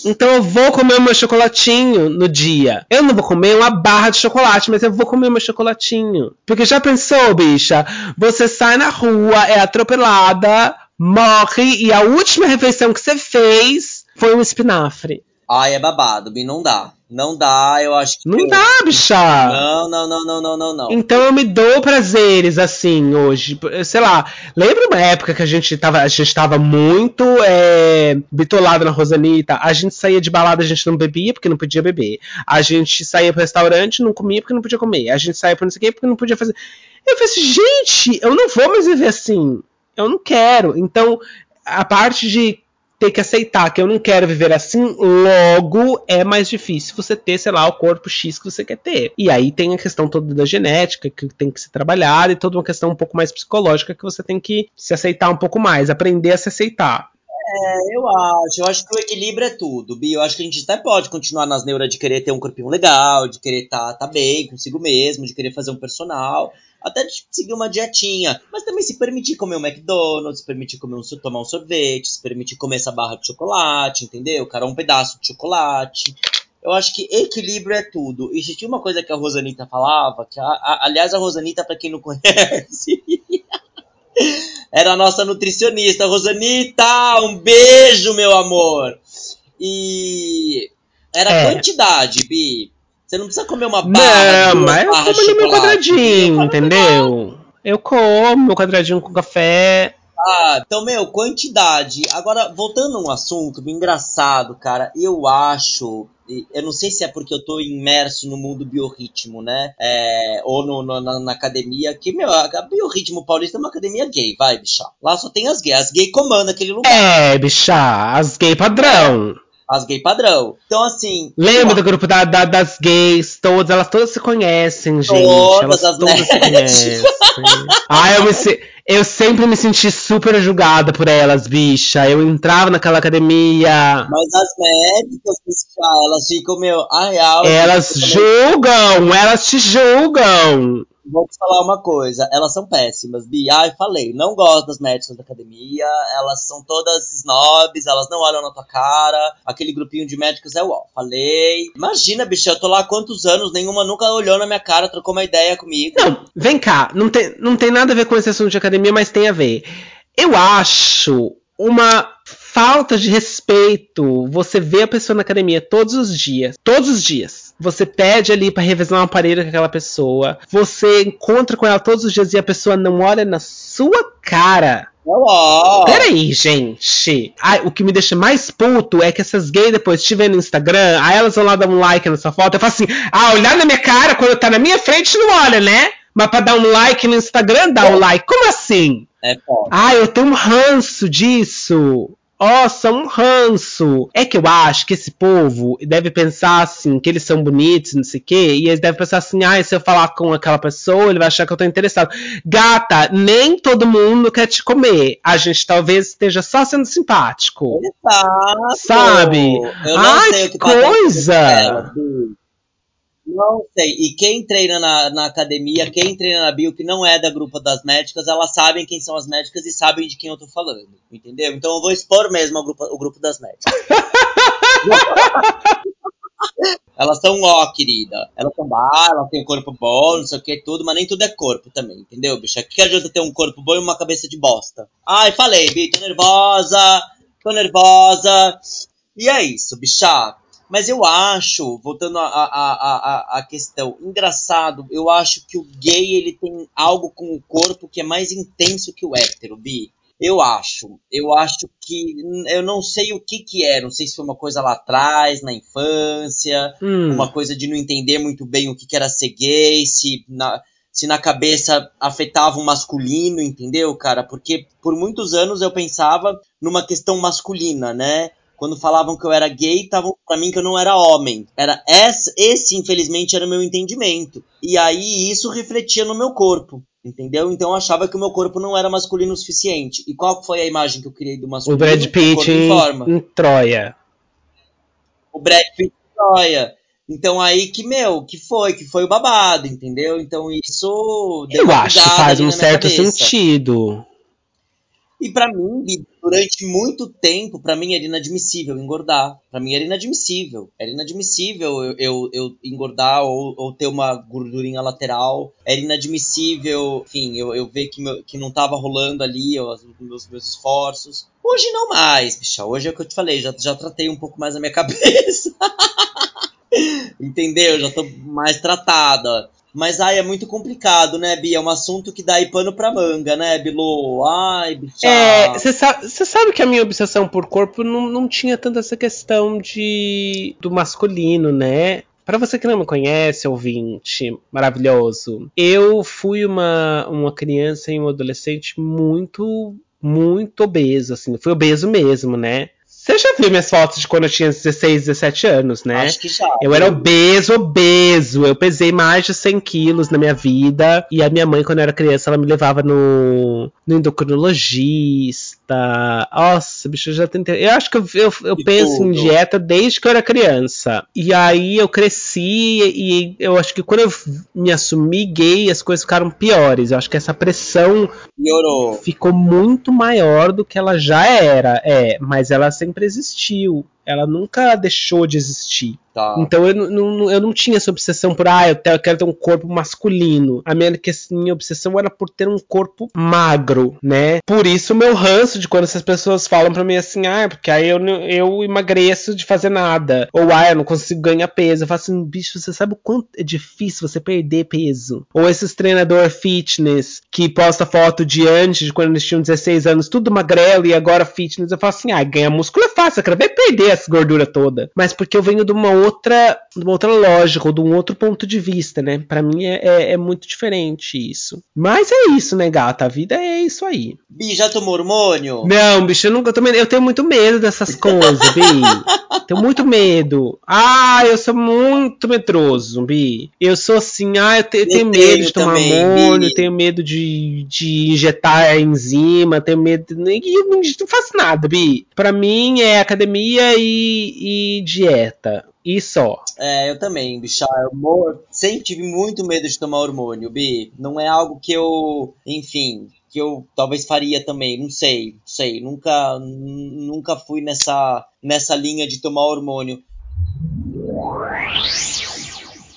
Então eu vou comer o meu chocolatinho no dia. Eu não vou comer uma barra de chocolate, mas eu vou comer o meu chocolatinho. Porque já pensou, bicha? Você sai na rua, é atropelada, morre e a última refeição que você fez foi um espinafre. Ai, é babado, Bi, não dá. Não dá, eu acho que. Não dá, bicha! Não, não, não, não, não, não, não. Então eu me dou prazeres, assim, hoje. Sei lá, lembra uma época que a gente tava, a gente tava muito é, bitolado na Rosanita? A gente saía de balada, a gente não bebia porque não podia beber. A gente saía pro restaurante, não comia porque não podia comer. A gente saía pra não sei o quê porque não podia fazer. Eu falei assim, gente, eu não vou mais viver assim. Eu não quero. Então, a parte de ter que aceitar que eu não quero viver assim, logo é mais difícil você ter, sei lá, o corpo X que você quer ter. E aí tem a questão toda da genética que tem que ser trabalhada e toda uma questão um pouco mais psicológica que você tem que se aceitar um pouco mais, aprender a se aceitar. É, eu acho. Eu acho que o equilíbrio é tudo, Bi. Eu acho que a gente até pode continuar nas neuras de querer ter um corpinho legal, de querer estar tá, tá bem consigo mesmo, de querer fazer um personal até de seguir uma dietinha, mas também se permitir comer um McDonald's, se permitir comer um, tomar um sorvete, se permitir comer essa barra de chocolate, entendeu? Cara, um pedaço de chocolate. Eu acho que equilíbrio é tudo. E tinha uma coisa que a Rosanita falava, que a, a, aliás a Rosanita, para quem não conhece, era a nossa nutricionista. Rosanita, um beijo, meu amor! E era é. quantidade, Bi. Você não precisa comer uma barra. Não, mas eu como ali meu quadradinho, entendeu? Eu como meu quadradinho com café. Ah, então, meu, quantidade. Agora, voltando a um assunto bem engraçado, cara, eu acho. Eu não sei se é porque eu tô imerso no mundo biorritmo, né? É, ou no, no, na, na, academia. Que, meu, a biorritmo paulista é uma academia gay, vai, bicha. Lá só tem as gays. As gays comandam aquele lugar. É, bicha, as gay padrão. É as gay padrão. Então, assim. Lembra do grupo da, da, das gays, todas, elas todas se conhecem, gente. Todas elas as todas se conhecem. ah, eu, me, eu sempre me senti super julgada por elas, bicha. Eu entrava naquela academia. Mas as médicas, bicha, elas ficam, meu, a real. Elas julgam, elas te julgam. Vou te falar uma coisa, elas são péssimas, Bi. Ai, falei, não gosto das médicas da academia, elas são todas snobs, elas não olham na tua cara, aquele grupinho de médicos é ó. Falei. Imagina, bicho, eu tô lá há quantos anos, nenhuma nunca olhou na minha cara, trocou uma ideia comigo. Não, vem cá, não tem, não tem nada a ver com esse assunto de academia, mas tem a ver. Eu acho uma falta de respeito você vê a pessoa na academia todos os dias. Todos os dias. Você pede ali para revisar um aparelho com aquela pessoa. Você encontra com ela todos os dias e a pessoa não olha na sua cara. Olá. Peraí, gente. Ai, o que me deixa mais puto é que essas gays depois te no Instagram, aí elas vão lá dar um like nessa foto. Eu falo assim: ah, olhar na minha cara quando tá na minha frente não olha, né? Mas pra dar um like no Instagram, dá um like. Como assim? É foda. Ah, eu tenho um ranço disso. Nossa, um ranço. É que eu acho que esse povo deve pensar assim, que eles são bonitos, não sei o quê, e eles devem pensar assim, ah, se eu falar com aquela pessoa, ele vai achar que eu tô interessado. Gata, nem todo mundo quer te comer. A gente talvez esteja só sendo simpático. Exato. Sabe? Eu não Ai, sei o que tá coisa. Não sei. E quem treina na, na academia, quem treina na bio, que não é da grupo das médicas, elas sabem quem são as médicas e sabem de quem eu tô falando. Entendeu? Então eu vou expor mesmo o grupo, o grupo das médicas. Elas são ó, querida. Elas são bah, elas têm um corpo bom, não sei o que, tudo, mas nem tudo é corpo também, entendeu, bicha? Que adianta ter um corpo bom e uma cabeça de bosta? Ai, falei, Bi, tô nervosa, tô nervosa. E é isso, bicha. Mas eu acho, voltando à a, a, a, a questão, engraçado, eu acho que o gay ele tem algo com o corpo que é mais intenso que o hétero, Bi. Eu acho. Eu acho que. Eu não sei o que que é. Não sei se foi uma coisa lá atrás, na infância. Hum. Uma coisa de não entender muito bem o que que era ser gay. Se na, se na cabeça afetava o masculino, entendeu, cara? Porque por muitos anos eu pensava numa questão masculina, né? Quando falavam que eu era gay, estavam pra mim que eu não era homem. Era esse, esse, infelizmente, era o meu entendimento. E aí isso refletia no meu corpo. Entendeu? Então eu achava que o meu corpo não era masculino o suficiente. E qual foi a imagem que eu criei do O masculino? Brad Pitt em em, forma. em Troia. O Brad Pitt joia. Então aí que, meu, que foi, que foi o babado, entendeu? Então isso Eu acho que faz um certo cabeça. sentido. E pra mim, durante muito tempo, pra mim era inadmissível engordar. Pra mim era inadmissível. Era inadmissível eu, eu, eu engordar ou, ou ter uma gordurinha lateral. Era inadmissível, enfim, eu, eu ver que, meu- que não tava rolando ali os meus, meus esforços. Hoje não mais, bicha. Hoje é o que eu te falei, já, já tratei um pouco mais a minha cabeça. Entendeu? Já tô mais tratada. Mas ai, é muito complicado, né, Bia? É um assunto que dá aí pano pra manga, né, Bilu? Ai, bicha. É, você sabe, sabe que a minha obsessão por corpo não, não tinha tanto essa questão de do masculino, né? Pra você que não me conhece, ouvinte maravilhoso, eu fui uma, uma criança e um adolescente muito, muito obeso, assim. Fui obeso mesmo, né? Você já viu minhas fotos de quando eu tinha 16, 17 anos, né? Acho que já. Eu era obeso, obeso. Eu pesei mais de 100 quilos na minha vida. E a minha mãe, quando eu era criança, ela me levava no, no endocrinologista. Nossa, bicho, eu já tentei. Eu acho que eu, eu, eu penso em tudo. dieta desde que eu era criança. E aí eu cresci e eu acho que quando eu me assumi gay, as coisas ficaram piores. Eu acho que essa pressão Piorou. ficou muito maior do que ela já era. É, mas ela sempre existiu. Ela nunca deixou de existir. Tá. Então eu não, eu não tinha essa obsessão por, ah, eu, quero ter um corpo masculino. A minha, que- minha obsessão era por ter um corpo magro, né? Por isso meu ranço de quando essas pessoas falam pra mim assim, ah, porque aí eu, eu emagreço de fazer nada. Ou, ah, eu não consigo ganhar peso. Eu falo assim, bicho, você sabe o quanto é difícil você perder peso? Ou esses treinador fitness que posta foto de antes, de quando eles tinham 16 anos, tudo magrelo e agora fitness. Eu falo assim, ah, ganhar músculo é fácil, eu quero ver perder essa gordura toda. Mas porque eu venho de uma outra, de uma outra lógica, ou de um outro ponto de vista, né? Pra mim é, é, é muito diferente isso. Mas é isso, né, gata? A vida é isso aí. Bi, já tomou hormônio? Não, bicho, eu nunca tomei. Eu tenho muito medo dessas coisas, Bi. tenho muito medo. Ah, eu sou muito medroso, Bi. Eu sou assim, ah, eu, te- eu tenho tenho medo de tomar também, hormônio, tenho medo de, de injetar enzima, tenho medo. E eu não, não faço nada, Bi. Pra mim é academia e, e dieta. E só. É, eu também, bicha. Eu sempre tive muito medo de tomar hormônio, Bi. Não é algo que eu, enfim, que eu talvez faria também, não sei, não sei. Nunca, nunca fui nessa, nessa linha de tomar hormônio.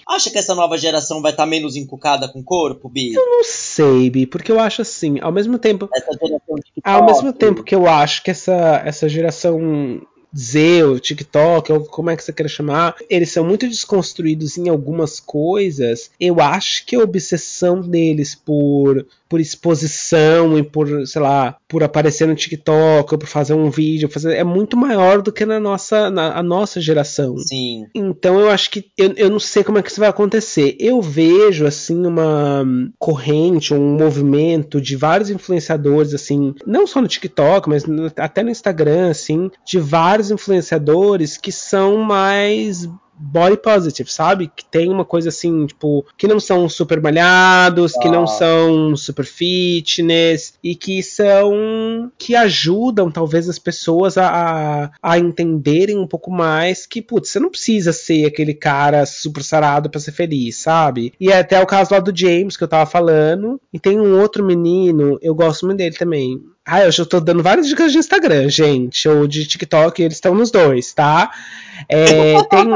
Acha que essa nova geração vai estar menos encucada com o corpo, Bi? Não sei, Bi, porque eu acho assim, ao mesmo tempo. Essa geração de TikTok. Ao mesmo tempo que eu acho que essa, essa geração Z, o TikTok, ou como é que você quer chamar, eles são muito desconstruídos em algumas coisas. Eu acho que a obsessão deles por, por exposição e por, sei lá, por aparecer no TikTok ou por fazer um vídeo, fazer, é muito maior do que na nossa, na a nossa geração. Sim. Então eu acho que eu, eu não sei como é que isso vai acontecer. Eu vejo assim uma corrente, um movimento de vários influenciadores assim, não só no TikTok, mas no- até no Instagram assim, de vários influenciadores que são mais body positive, sabe? Que tem uma coisa assim, tipo, que não são super malhados, que não Ah. são super fitness e que são que ajudam talvez as pessoas a, a, entenderem um pouco mais que, putz, você não precisa ser aquele cara super sarado pra ser feliz, sabe? E é até o caso lá do James que eu tava falando. E tem um outro menino, eu gosto muito dele também. Ah, eu já tô dando várias dicas de Instagram, gente, ou de TikTok, eles estão nos dois, tá? É, tem,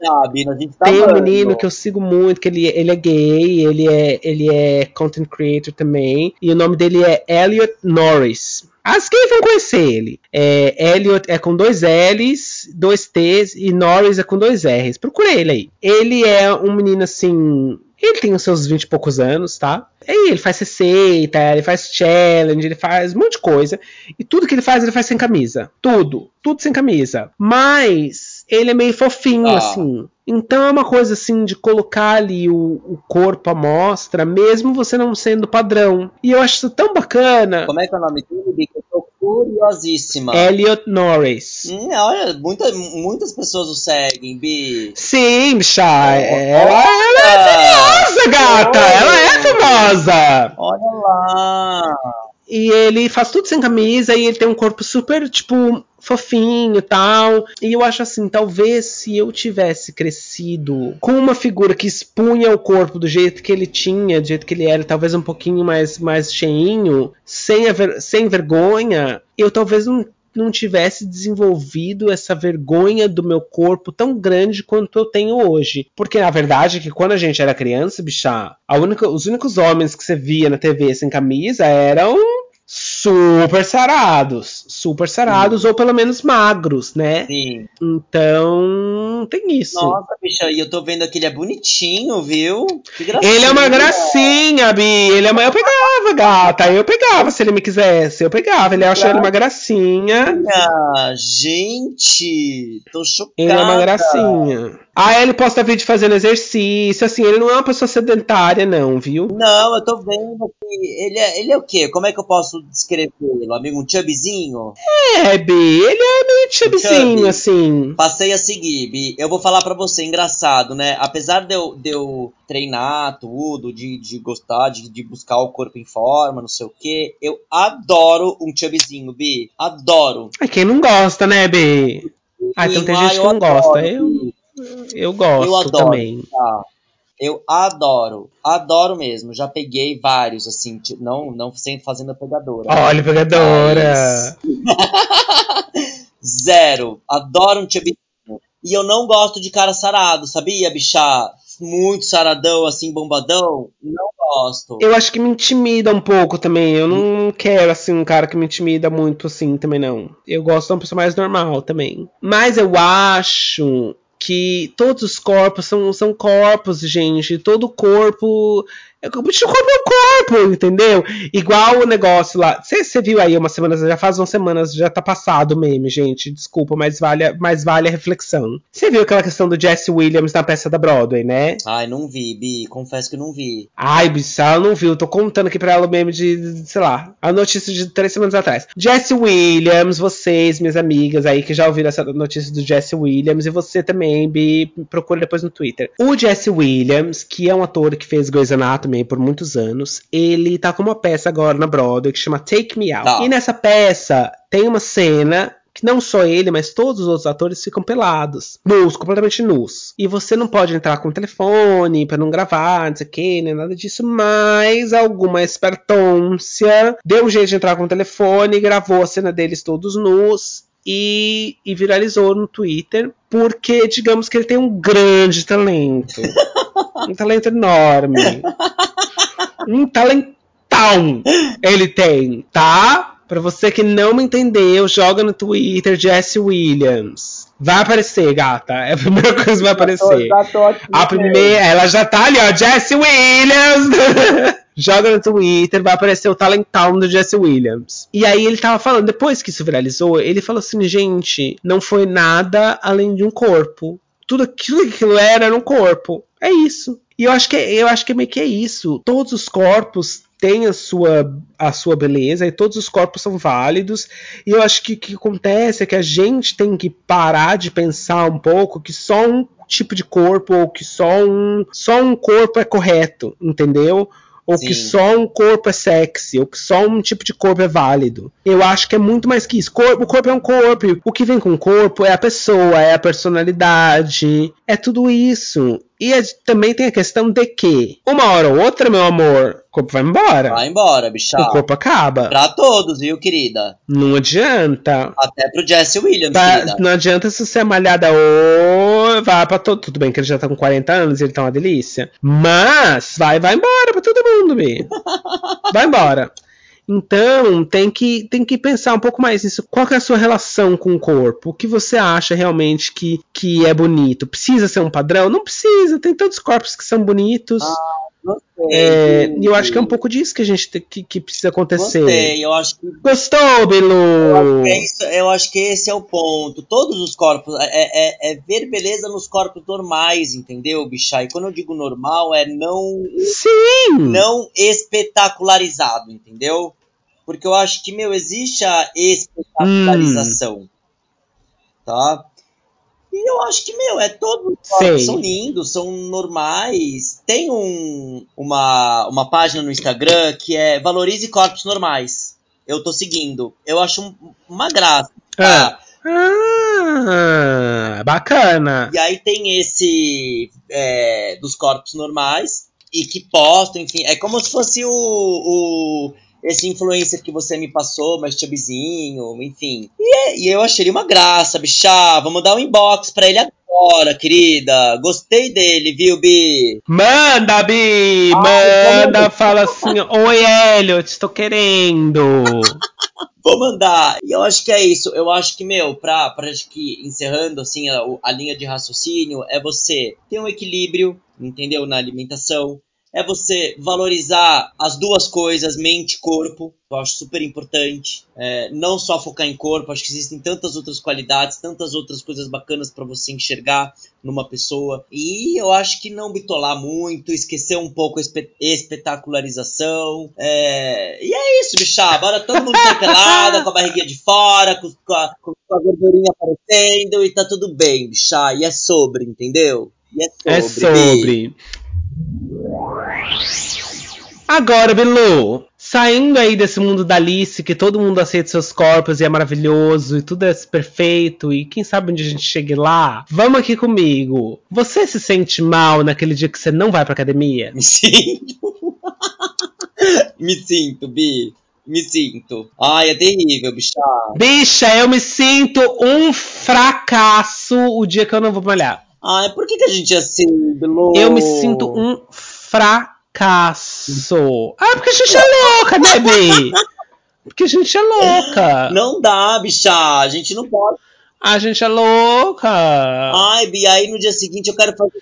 Sabe, tá tem um menino que eu sigo muito, que ele, ele é gay, ele é, ele é content creator também, e o nome dele é Elliot Norris. As gays vão conhecer ele. É, Elliot é com dois L's, dois T's, e Norris é com dois R's. Procura ele aí. Ele é um menino assim. Ele tem os seus 20 e poucos anos, tá? E ele faz receita, ele faz challenge, ele faz um monte de coisa. E tudo que ele faz, ele faz sem camisa. Tudo. Tudo sem camisa. Mas ele é meio fofinho, Ah. assim. Então é uma coisa assim de colocar ali o, o corpo à mostra, mesmo você não sendo padrão. E eu acho isso tão bacana. Como é que é o nome dele, eu tô curiosíssima. Elliot Norris. Hum, olha, muita, muitas pessoas o seguem, Bi. Sim, bicha. Oh, ela, ela é famosa, gata. Oh. Ela é famosa. Olha lá. E ele faz tudo sem camisa e ele tem um corpo super, tipo, fofinho e tal. E eu acho assim, talvez se eu tivesse crescido com uma figura que expunha o corpo do jeito que ele tinha, do jeito que ele era, talvez um pouquinho mais, mais cheinho, sem, ver- sem vergonha, eu talvez não não tivesse desenvolvido essa vergonha do meu corpo tão grande quanto eu tenho hoje. Porque a verdade é que quando a gente era criança, bicha, a única, os únicos homens que você via na TV sem camisa eram super sarados. Super sarados, ou pelo menos magros, né? Sim. Então, tem isso. Nossa, bicha, e eu tô vendo aqui, ele é bonitinho, viu? Que gracinha. Ele é uma gracinha, Bi. Ele é uma... Eu pegava, gata. Eu pegava se ele me quisesse. Eu pegava. Ele acha ele uma gracinha. Ah, gente, tô chocada. Ele é uma gracinha. Ah, ele posta vídeo fazendo exercício. Assim, ele não é uma pessoa sedentária, não, viu? Não, eu tô vendo aqui. Ele é, ele é o quê? Como é que eu posso descrevê-lo? Amigo, um chubzinho? É, Bi. Ele é meio chubzinho, Chubby. assim. Passei a seguir, Bi. Eu vou falar pra você, engraçado, né? Apesar de eu, de eu treinar tudo, de, de gostar, de, de buscar o corpo em forma, não sei o quê, eu adoro um chubzinho, Bi. Adoro. Ai, quem não gosta, né, Bi? Ah, então tem gente que não gosta. Eu, eu gosto Eu adoro. também. Tá. Eu adoro, adoro mesmo. Já peguei vários, assim, não, não sem fazendo a pegadora. Olha, pegadora. Zero. Adoro um chubzinho. E eu não gosto de cara sarado, sabia, bichá? Muito saradão, assim, bombadão. Não gosto. Eu acho que me intimida um pouco também. Eu não quero, assim, um cara que me intimida muito, assim, também não. Eu gosto de uma pessoa mais normal também. Mas eu acho que todos os corpos são, são corpos, gente. Todo corpo. É, o bicho, o é o corpo, entendeu? Igual o negócio lá. Você viu aí umas semanas, já faz umas semanas, já tá passado o meme, gente. Desculpa, mas vale, mas vale a reflexão. Você viu aquela questão do Jesse Williams na peça da Broadway, né? Ai, não vi, Bi. Confesso que não vi. Ai, bicho, ela não viu. Tô contando aqui pra ela o meme de, sei lá, a notícia de três semanas atrás. Jesse Williams, vocês, minhas amigas aí que já ouviram essa notícia do Jesse Williams, e você também, Bi, procure depois no Twitter. O Jesse Williams, que é um ator que fez Grey's Anatomy por muitos anos, ele tá com uma peça agora na Broadway que chama Take Me Out. Tá. E nessa peça tem uma cena que não só ele, mas todos os outros atores ficam pelados, nus, completamente nus. E você não pode entrar com o telefone para não gravar, não sei o que, nem nada disso, mas alguma espertôncia deu um jeito de entrar com o telefone, gravou a cena deles todos nus e, e, viralizou no Twitter, porque digamos que ele tem um grande talento. um talento enorme. Um talentão ele tem, tá? Pra você que não me entendeu, joga no Twitter Jesse Williams. Vai aparecer, gata. É a primeira coisa que vai aparecer. Já tô, já tô aqui, a primeira, ela já tá ali, ó. Jesse Williams! joga no Twitter, vai aparecer o talentão do Jesse Williams. E aí ele tava falando, depois que isso viralizou, ele falou assim, gente, não foi nada além de um corpo. Tudo aquilo que aquilo era era um corpo. É isso. E eu acho que eu acho que meio que é isso. Todos os corpos tem a sua, a sua beleza e todos os corpos são válidos. E eu acho que o que acontece é que a gente tem que parar de pensar um pouco que só um tipo de corpo ou que só um, só um corpo é correto, entendeu? Ou Sim. que só um corpo é sexy, ou que só um tipo de corpo é válido. Eu acho que é muito mais que isso. Corpo, o corpo é um corpo. O que vem com o corpo é a pessoa, é a personalidade, é tudo isso. E é, também tem a questão de que, uma hora ou outra, meu amor, o corpo vai embora. Vai embora, bicha. O corpo acaba. Pra todos, viu, querida? Não adianta. Até pro Jesse Williams, tá, querida. Não adianta se você é malhada ou vai pra todo. Tudo bem que ele já tá com 40 anos e ele tá uma delícia. Mas vai, vai embora pra todo mundo, Bi. vai embora. Então, tem que, tem que pensar um pouco mais nisso. Qual é a sua relação com o corpo? O que você acha realmente que, que é bonito? Precisa ser um padrão? Não precisa, tem tantos corpos que são bonitos. Ah, é, e eu acho que é um pouco disso que a gente que, que precisa acontecer. Gostei, eu acho que... Gostou, Bilu? Eu, é eu acho que esse é o ponto. Todos os corpos. É, é, é ver beleza nos corpos normais, entendeu, bicha? E quando eu digo normal, é não. Sim! Não espetacularizado, entendeu? Porque eu acho que, meu, existe a espetacularização. Hum. Tá? E eu acho que, meu, é todo. São lindos, são normais. Tem um, uma, uma página no Instagram que é Valorize Corpos Normais. Eu tô seguindo. Eu acho um, uma graça. Tá? Ah, bacana. E aí tem esse é, dos corpos normais e que postam, enfim. É como se fosse o, o esse influencer que você me passou, mais chubzinho, enfim. E, é, e, eu achei ele uma graça, bichá. Vamos dar um inbox pra ele agora, querida. Gostei dele, viu, Bi? Manda, Bi! Ai, manda, fala assim: Oi, Elliot, estou querendo. Vou mandar. E eu acho que é isso. Eu acho que, meu, pra, pra gente que encerrando assim a, a linha de raciocínio, é você ter um equilíbrio, entendeu? Na alimentação é você valorizar as duas coisas, mente e corpo. Eu acho super importante. É, não só focar em corpo, acho que existem tantas outras qualidades, tantas outras coisas bacanas para você enxergar numa pessoa. E eu acho que não bitolar muito, esquecer um pouco a espetacularização. É... E é isso, bichá. Bora todo mundo ser pelada, com a barriguinha de fora, com, com, a, com a gordurinha aparecendo e tá tudo bem, bichá. E é sobre, entendeu? E é sobre. É sobre. Agora, Bilu, saindo aí desse mundo da Alice, que todo mundo aceita seus corpos e é maravilhoso e tudo é perfeito, e quem sabe onde a gente chegue lá, vamos aqui comigo. Você se sente mal naquele dia que você não vai pra academia? Me sinto. me sinto, Bi. Me sinto. Ai, é terrível, bicha. Bicha, eu me sinto um fracasso o dia que eu não vou malhar. Ai, por que, que a gente é assim, Bilu? Eu me sinto um fracasso. Ah, porque a gente é louca, né, Bi? Porque a gente é louca. Não dá, bicha. A gente não pode. A gente é louca. Ai, Bi, aí no dia seguinte eu quero fazer.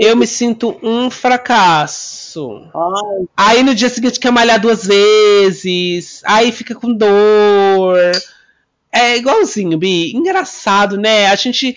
Eu me sinto um fracasso. Ai. Aí no dia seguinte quer malhar duas vezes. Aí fica com dor. É igualzinho, Bi. Engraçado, né? A gente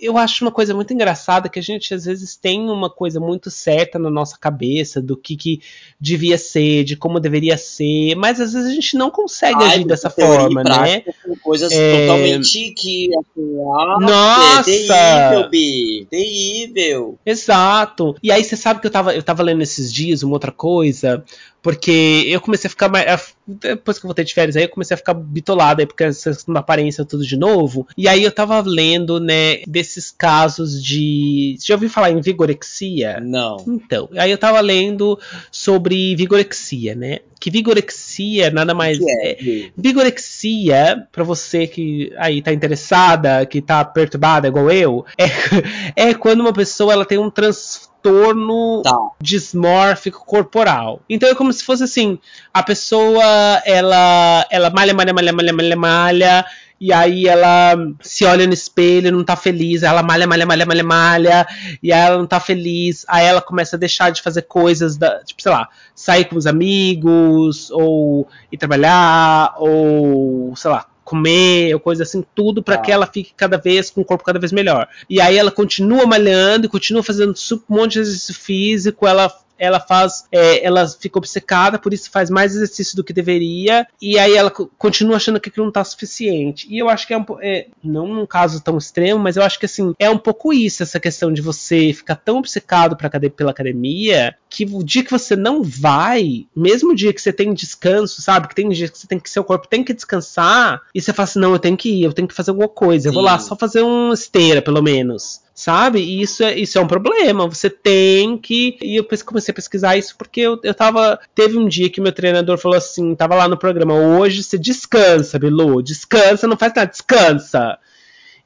eu acho uma coisa muito engraçada que a gente às vezes tem uma coisa muito certa na nossa cabeça do que, que devia ser, de como deveria ser, mas às vezes a gente não consegue Ai, agir dessa forma, né? Coisas é... totalmente que assim, ah, Nossa! É terrível, Bi, terrível. Exato. E aí você sabe que eu tava, eu tava lendo esses dias uma outra coisa Porque eu comecei a ficar mais. Depois que eu voltei de férias aí, eu comecei a ficar bitolada aí, porque da aparência tudo de novo. E aí eu tava lendo, né, desses casos de. Você já ouviu falar em vigorexia? Não. Então, aí eu tava lendo sobre vigorexia, né? Que vigorexia nada mais é? é. Vigorexia, pra você que aí tá interessada, que tá perturbada igual eu, é, é quando uma pessoa ela tem um transtorno Tá. dismórfico corporal. Então é como se fosse assim, a pessoa ela ela malha, malha, malha, malha, malha, malha, e aí ela se olha no espelho, não tá feliz, ela malha, malha, malha, malha, malha, e aí ela não tá feliz, aí ela começa a deixar de fazer coisas da, tipo, sei lá, sair com os amigos, ou ir trabalhar, ou, sei lá, comer, ou coisa assim, tudo pra Tá. que ela fique cada vez com o corpo cada vez melhor. E aí ela continua malhando e continua fazendo um monte de exercício físico, ela ela faz, é, ela fica obcecada, por isso faz mais exercício do que deveria, e aí ela co- continua achando que aquilo não tá suficiente. E eu acho que é um é, não num caso tão extremo, mas eu acho que assim, é um pouco isso, essa questão de você ficar tão obcecado pra, pela academia, que o dia que você não vai, mesmo o dia que você tem descanso, sabe? Que tem um dia que você tem que seu corpo tem que descansar, e você fala assim, não, eu tenho que ir, eu tenho que fazer alguma coisa, eu vou lá só fazer uma esteira, pelo menos. Sabe? E isso é, isso é um problema. Você tem que. E eu comecei a pesquisar isso porque eu, eu tava. Teve um dia que meu treinador falou assim: tava lá no programa, hoje você descansa, Bilu. Descansa, não faz nada, descansa.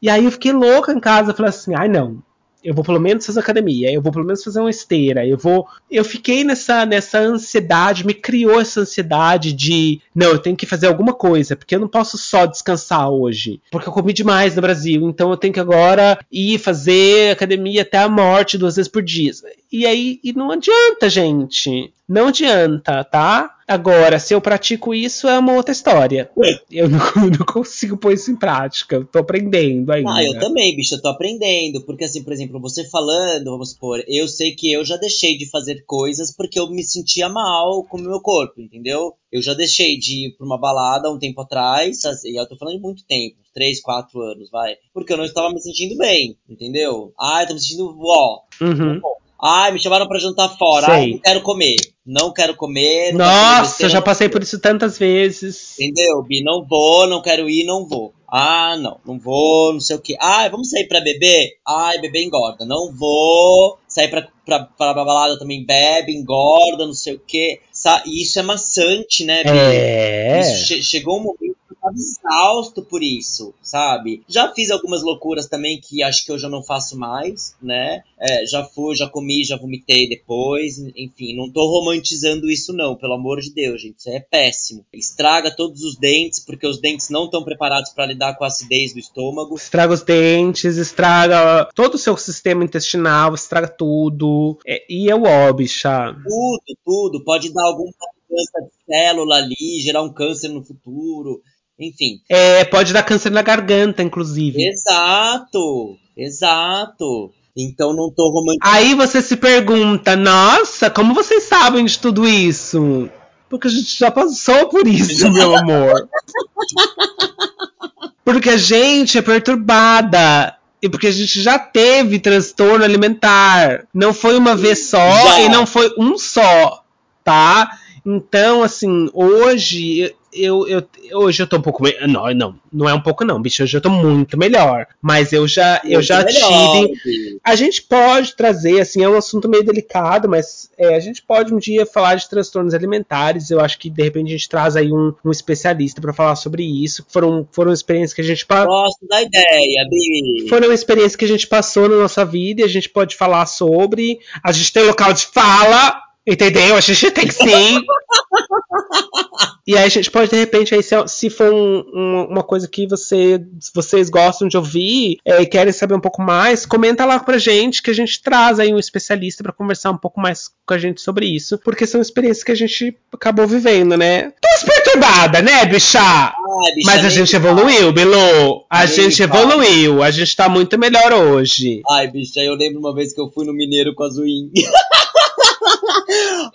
E aí eu fiquei louca em casa, falei assim, ai não. Eu vou pelo menos fazer academia, eu vou pelo menos fazer uma esteira, eu vou. Eu fiquei nessa, nessa ansiedade, me criou essa ansiedade de não, eu tenho que fazer alguma coisa, porque eu não posso só descansar hoje, porque eu comi demais no Brasil, então eu tenho que agora ir fazer academia até a morte duas vezes por dia. E aí, e não adianta, gente. Não adianta, tá? Agora, se eu pratico isso, é uma outra história. Eu não, não consigo pôr isso em prática. Eu tô aprendendo ainda. Ah, eu também, bicho, eu tô aprendendo. Porque, assim, por exemplo, você falando, vamos supor, eu sei que eu já deixei de fazer coisas porque eu me sentia mal com o meu corpo, entendeu? Eu já deixei de ir pra uma balada um tempo atrás, assim, e eu tô falando de muito tempo, uns 3, 4 anos, vai. Porque eu não estava me sentindo bem, entendeu? Ah, eu tô me sentindo ó. Uhum. Ai, me chamaram pra jantar fora. Ai, não quero comer. Não quero comer. não quero Nossa, eu já passei por isso tantas vezes. Entendeu, Bi? Não vou, não quero ir, não vou. Ah, não, não vou, não sei o que. Ah, vamos sair pra beber? Ai, beber engorda. Não vou. Sair pra, pra, pra balada também bebe, engorda, não sei o que. Isso é maçante, né, Bi? É. Isso che- chegou um momento tava exausto por isso, sabe? Já fiz algumas loucuras também que acho que eu já não faço mais, né? É, já fui, já comi, já vomitei depois. Enfim, não tô romantizando isso, não, pelo amor de Deus, gente. Isso é péssimo. Estraga todos os dentes, porque os dentes não estão preparados pra lidar com a acidez do estômago. Estraga os dentes, estraga todo o seu sistema intestinal, estraga tudo. É, e é o ó, bicha. Tudo, tudo. Pode dar algum câncer de célula ali, gerar um câncer no futuro. Enfim. É, pode dar câncer na garganta, inclusive. Exato, exato. Então não tô romantizando. Aí você se pergunta, nossa, como vocês sabem de tudo isso? Porque a gente já passou por isso, meu amor. Porque a gente é perturbada. E porque a gente já teve transtorno alimentar. Não foi uma vez só Já. e não foi um só, tá? Então, assim, hoje eu, eu, hoje eu tô um pouco. me- Não, não, não é um pouco, não, bicho. Hoje eu tô muito melhor. Mas eu já, eu Muito já melhor, tive. Bi. A gente pode trazer, assim, é um assunto meio delicado, mas é, a gente pode um dia falar de transtornos alimentares. Eu acho que de repente a gente traz aí um, um especialista para falar sobre isso. Foram, foram experiências que a gente pa- Gosto da ideia, Bi. foram experiências que a gente passou na nossa vida e a gente pode falar sobre. A gente tem local de fala, entendeu? A gente tem que sim. E aí a gente pode, de repente, aí, se, se for um- um- uma coisa que você, vocês gostam de ouvir é, e querem saber um pouco mais, comenta lá pra gente que a gente traz aí um especialista pra conversar um pouco mais com a gente sobre isso, porque são experiências que a gente acabou vivendo, né? Tô perturbada, né, bicha? Ai, bicha, Mas a gente evoluiu, Bilu. A gente evoluiu. A gente tá muito melhor hoje. Ai, bicha, eu lembro uma vez que eu fui no Mineiro com a Zuin.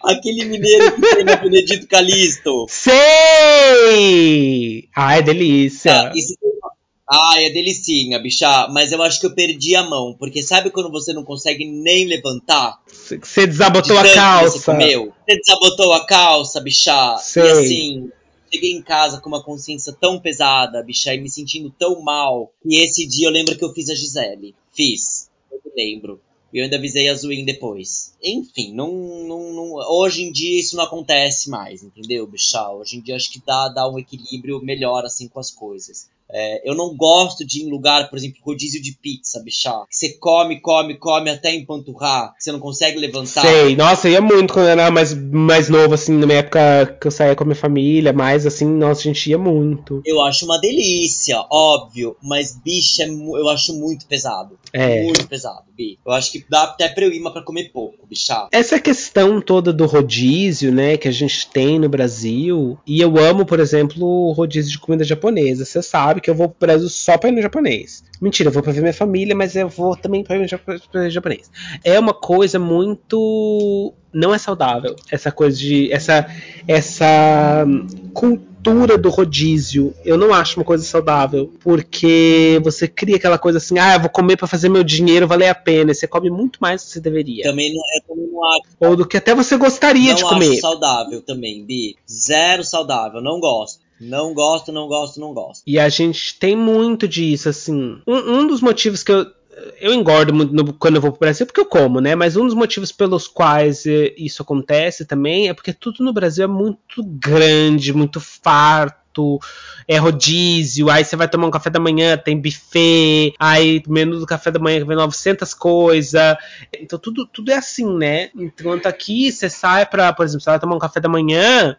Aquele mineiro que tem na Benedito Calixto. Sei! Ai, delícia. Ah, e, se tem uma, Ai, é delicinha, bicha. Mas eu acho que eu perdi a mão. Porque sabe quando você não consegue nem levantar? Você desabotou De a calça. Você comeu? Você desabotou a calça, bicha. Sei. E assim, cheguei em casa com uma consciência tão pesada, bicha, e me sentindo tão mal. E esse dia eu lembro que eu fiz a Gisele. Fiz. Eu me lembro. E eu ainda avisei a Zuin depois. Enfim, não, não, não- hoje em dia isso não acontece mais, entendeu, bicha? Hoje em dia acho que dá, dá um equilíbrio melhor, assim, com as coisas. É, eu não gosto de ir em lugar, por exemplo, rodízio de pizza, bicha. Que você come, come, come até empanturrar, você não consegue levantar. Sei, nossa, eu ia muito quando eu era mais, mais novo, assim, na minha época que eu saía com a minha família, mais assim, nossa, a gente ia muito. Eu acho uma delícia, óbvio, mas bicha, é eu acho muito pesado. É. Muito pesado, bi. Eu acho que dá até pra eu ir, mas pra comer pouco, bicha. Essa questão toda do rodízio, né, que a gente tem no Brasil, e eu amo, por exemplo, o rodízio de comida japonesa. Você sabe que eu vou pro Brasil só pra ir no japonês. Mentira, eu vou pra ver minha família, mas eu vou também pra ir no japonês. É uma coisa muito. Não é saudável. Essa coisa de. Essa. Essa hum, cultura do rodízio. Eu não acho uma coisa saudável. Porque você cria aquela coisa assim, ah, eu vou comer pra fazer meu dinheiro valer a pena. E você come muito mais do que você deveria. Também não, eu também não acho, Ou do que até você gostaria não de acho comer. saudável também, bi. Zero saudável, não gosto. Não gosto, não gosto, não gosto. E a gente tem muito disso, assim. Um, um dos motivos que eu. Eu engordo no- quando eu vou pro Brasil, porque eu como, né? Mas um dos motivos pelos quais eh, isso acontece também é porque tudo no Brasil é muito grande, muito farto. É rodízio, aí você vai tomar um café da manhã, tem buffet, aí menu do café da manhã vem 900 coisas. Então tudo, tudo é assim, né? Enquanto aqui você sai pra, por exemplo, você vai tomar um café da manhã,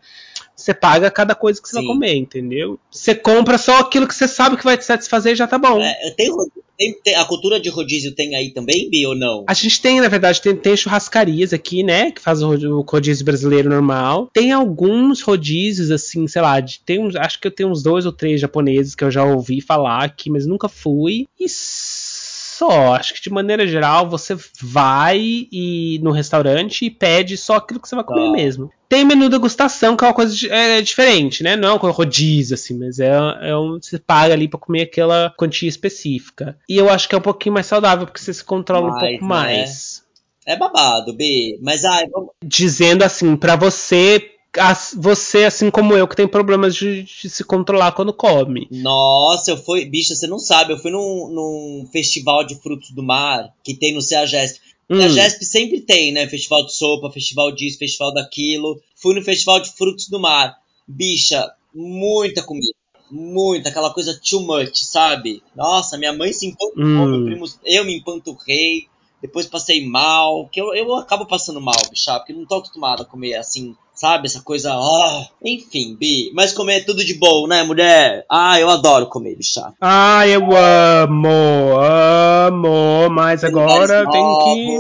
você paga cada coisa que você vai Sim. comer, entendeu? Você compra só aquilo que você sabe que vai te satisfazer e já tá bom. É, tem, ro- tem- tem- a cultura de rodízio tem aí também, bi, ou não? A gente tem, na verdade, tem, tem churrascarias aqui, né? Que faz o rodízio brasileiro normal. Tem alguns rodízios, assim, sei lá, de- tem uns, acho que eu tenho uns dois ou três japoneses que eu já ouvi falar aqui, mas nunca fui. E só, acho que de maneira geral, você vai e no restaurante e pede só aquilo que você vai comer Tá. mesmo. Tem menu degustação, que é uma coisa di- é, diferente, né? Não é coisa rodízio, assim, mas é, é um, você paga ali pra comer aquela quantia específica. E eu acho que é um pouquinho mais saudável, porque você se controla um Mais, pouco né? mais. É babado, bi. Mas ai, vamos. Dizendo assim, pra você, você, assim como eu, que tem problemas de, de se controlar quando come. Nossa, eu fui. Bicha, você não sabe, eu fui num, num festival de frutos do mar que tem no CEAGESP. Hum, A GESP sempre tem, né? Festival de sopa, festival disso, festival daquilo. Fui no festival de frutos do mar. Bicha, muita comida. Muita, aquela coisa too much, sabe? Nossa, minha mãe se empanturrou, Hum. meu primo, eu me empanturrei, depois passei mal, que eu, eu acabo passando mal, bicha, porque eu não tô acostumado a comer assim, sabe? Essa coisa, ah, enfim, bi. Mas comer é tudo de bom, né, mulher? Ah, eu adoro comer, bicha. Ai, eu amo, amo, mas agora tem que.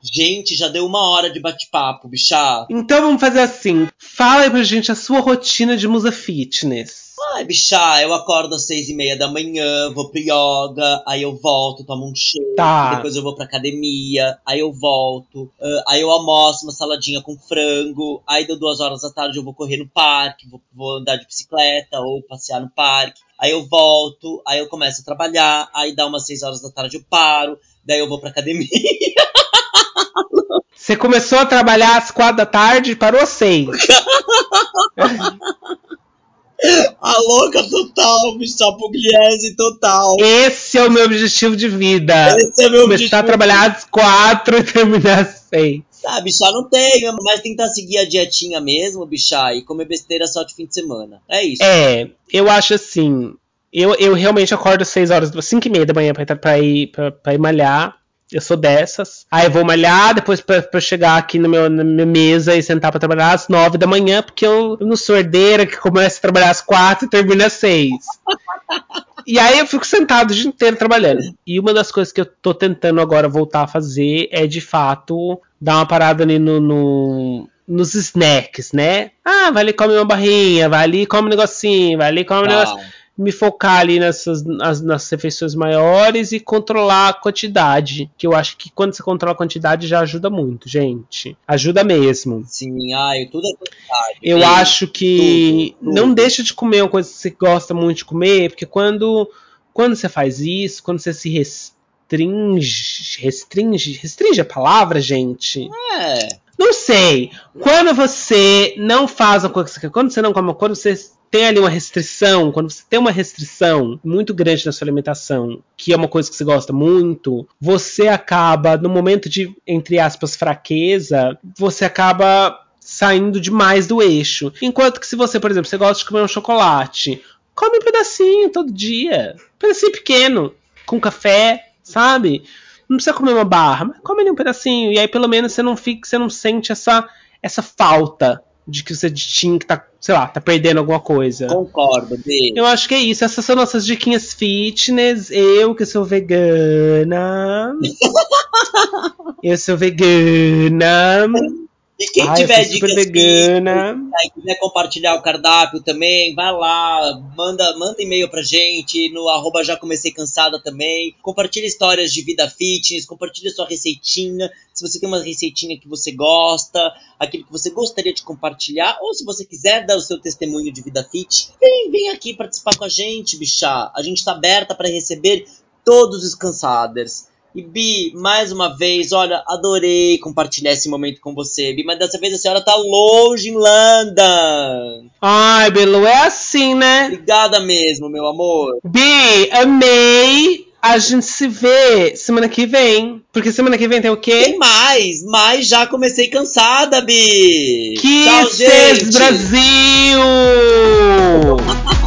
Gente, já deu uma hora de bate-papo, bicha. Então vamos fazer assim. Fala aí pra gente a sua rotina de musa fitness. Ai, bicha, eu acordo às seis e meia da manhã, vou pro yoga, aí eu volto, tomo um shake, Tá. depois eu vou pra academia, aí eu volto, ah, aí eu almoço uma saladinha com frango, aí deu duas horas da tarde eu vou correr no parque, vou, vou andar de bicicleta ou passear no parque, aí eu volto, aí eu começo a trabalhar, aí dá umas seis horas da tarde eu paro, daí eu vou pra academia. Você começou a trabalhar às quatro da tarde e parou às seis. A louca total, bicha, pugliese total. Esse é o meu objetivo de vida. Esse é meu Começar objetivo. a trabalhar às quatro e terminar às seis. Ah, bicha, não tenho, mas tentar seguir a dietinha mesmo, bicha, e comer besteira só de fim de semana. É isso. É, eu acho assim. Eu, eu realmente acordo às 6 horas, 5 e meia da manhã pra, pra, ir, pra, pra ir malhar. Eu sou dessas. Aí eu vou malhar, depois pra, pra eu chegar aqui no meu, na minha mesa e sentar pra trabalhar às 9 da manhã, porque eu, eu não sou herdeira que começa a trabalhar às 4 e termina às 6. E aí eu fico sentado o dia inteiro trabalhando. E uma das coisas que eu tô tentando agora voltar a fazer é de fato dar uma parada ali no, no- nos snacks, né? Ah, vai ali come uma barrinha, vai ali come um negocinho, vai ali come um negócio. Me focar ali nessas nas, nas refeições maiores e controlar a quantidade. Que eu acho que quando você controla a quantidade já ajuda muito, gente. Ajuda mesmo. Sim, ai, tudo é quantidade. Eu acho que tudo, não tudo. deixa de comer uma coisa que você gosta muito de comer, porque quando quando você faz isso, quando você se restringe. Restringe? Restringe a palavra, gente? É. Não sei. Quando você não faz uma coisa que quando você não come, quando você tem ali uma restrição, quando você tem uma restrição muito grande na sua alimentação, que é uma coisa que você gosta muito, você acaba, no momento de, entre aspas, fraqueza, você acaba saindo demais do eixo. Enquanto que se você, por exemplo, você gosta de comer um chocolate, come um pedacinho todo dia. Um pedacinho pequeno, com café, sabe? Não precisa comer uma barra, mas come ali um pedacinho. E aí pelo menos você não fica, você não sente essa, essa falta de que você tinha que tá, sei lá, tá perdendo alguma coisa. Concordo, Bi. Eu acho que é isso. Essas são nossas diquinhas fitness. Eu que sou vegana. eu sou vegana. E quem Ai, tiver sou super dicas vegana. fitness, e quiser compartilhar o cardápio também, vai lá, manda, manda e-mail pra gente no arroba já comecei cansada também. Compartilha histórias de vida fitness, compartilha sua receitinha. Se você tem uma receitinha que você gosta, aquilo que você gostaria de compartilhar, ou se você quiser dar o seu testemunho de vida fit, vem, vem aqui participar com a gente, bicha. A gente tá aberta para receber todos os cansaders. E Bi, mais uma vez, olha, adorei compartilhar esse momento com você, Bi, mas dessa vez a senhora tá longe em London. Ai, Belu, é assim, né? Obrigada mesmo, meu amor. Bi, amei. A gente se vê semana que vem. Porque semana que vem tem o quê? Tem mais, mas já comecei cansada, Bi. Tchau, Kisses gente. Brasil!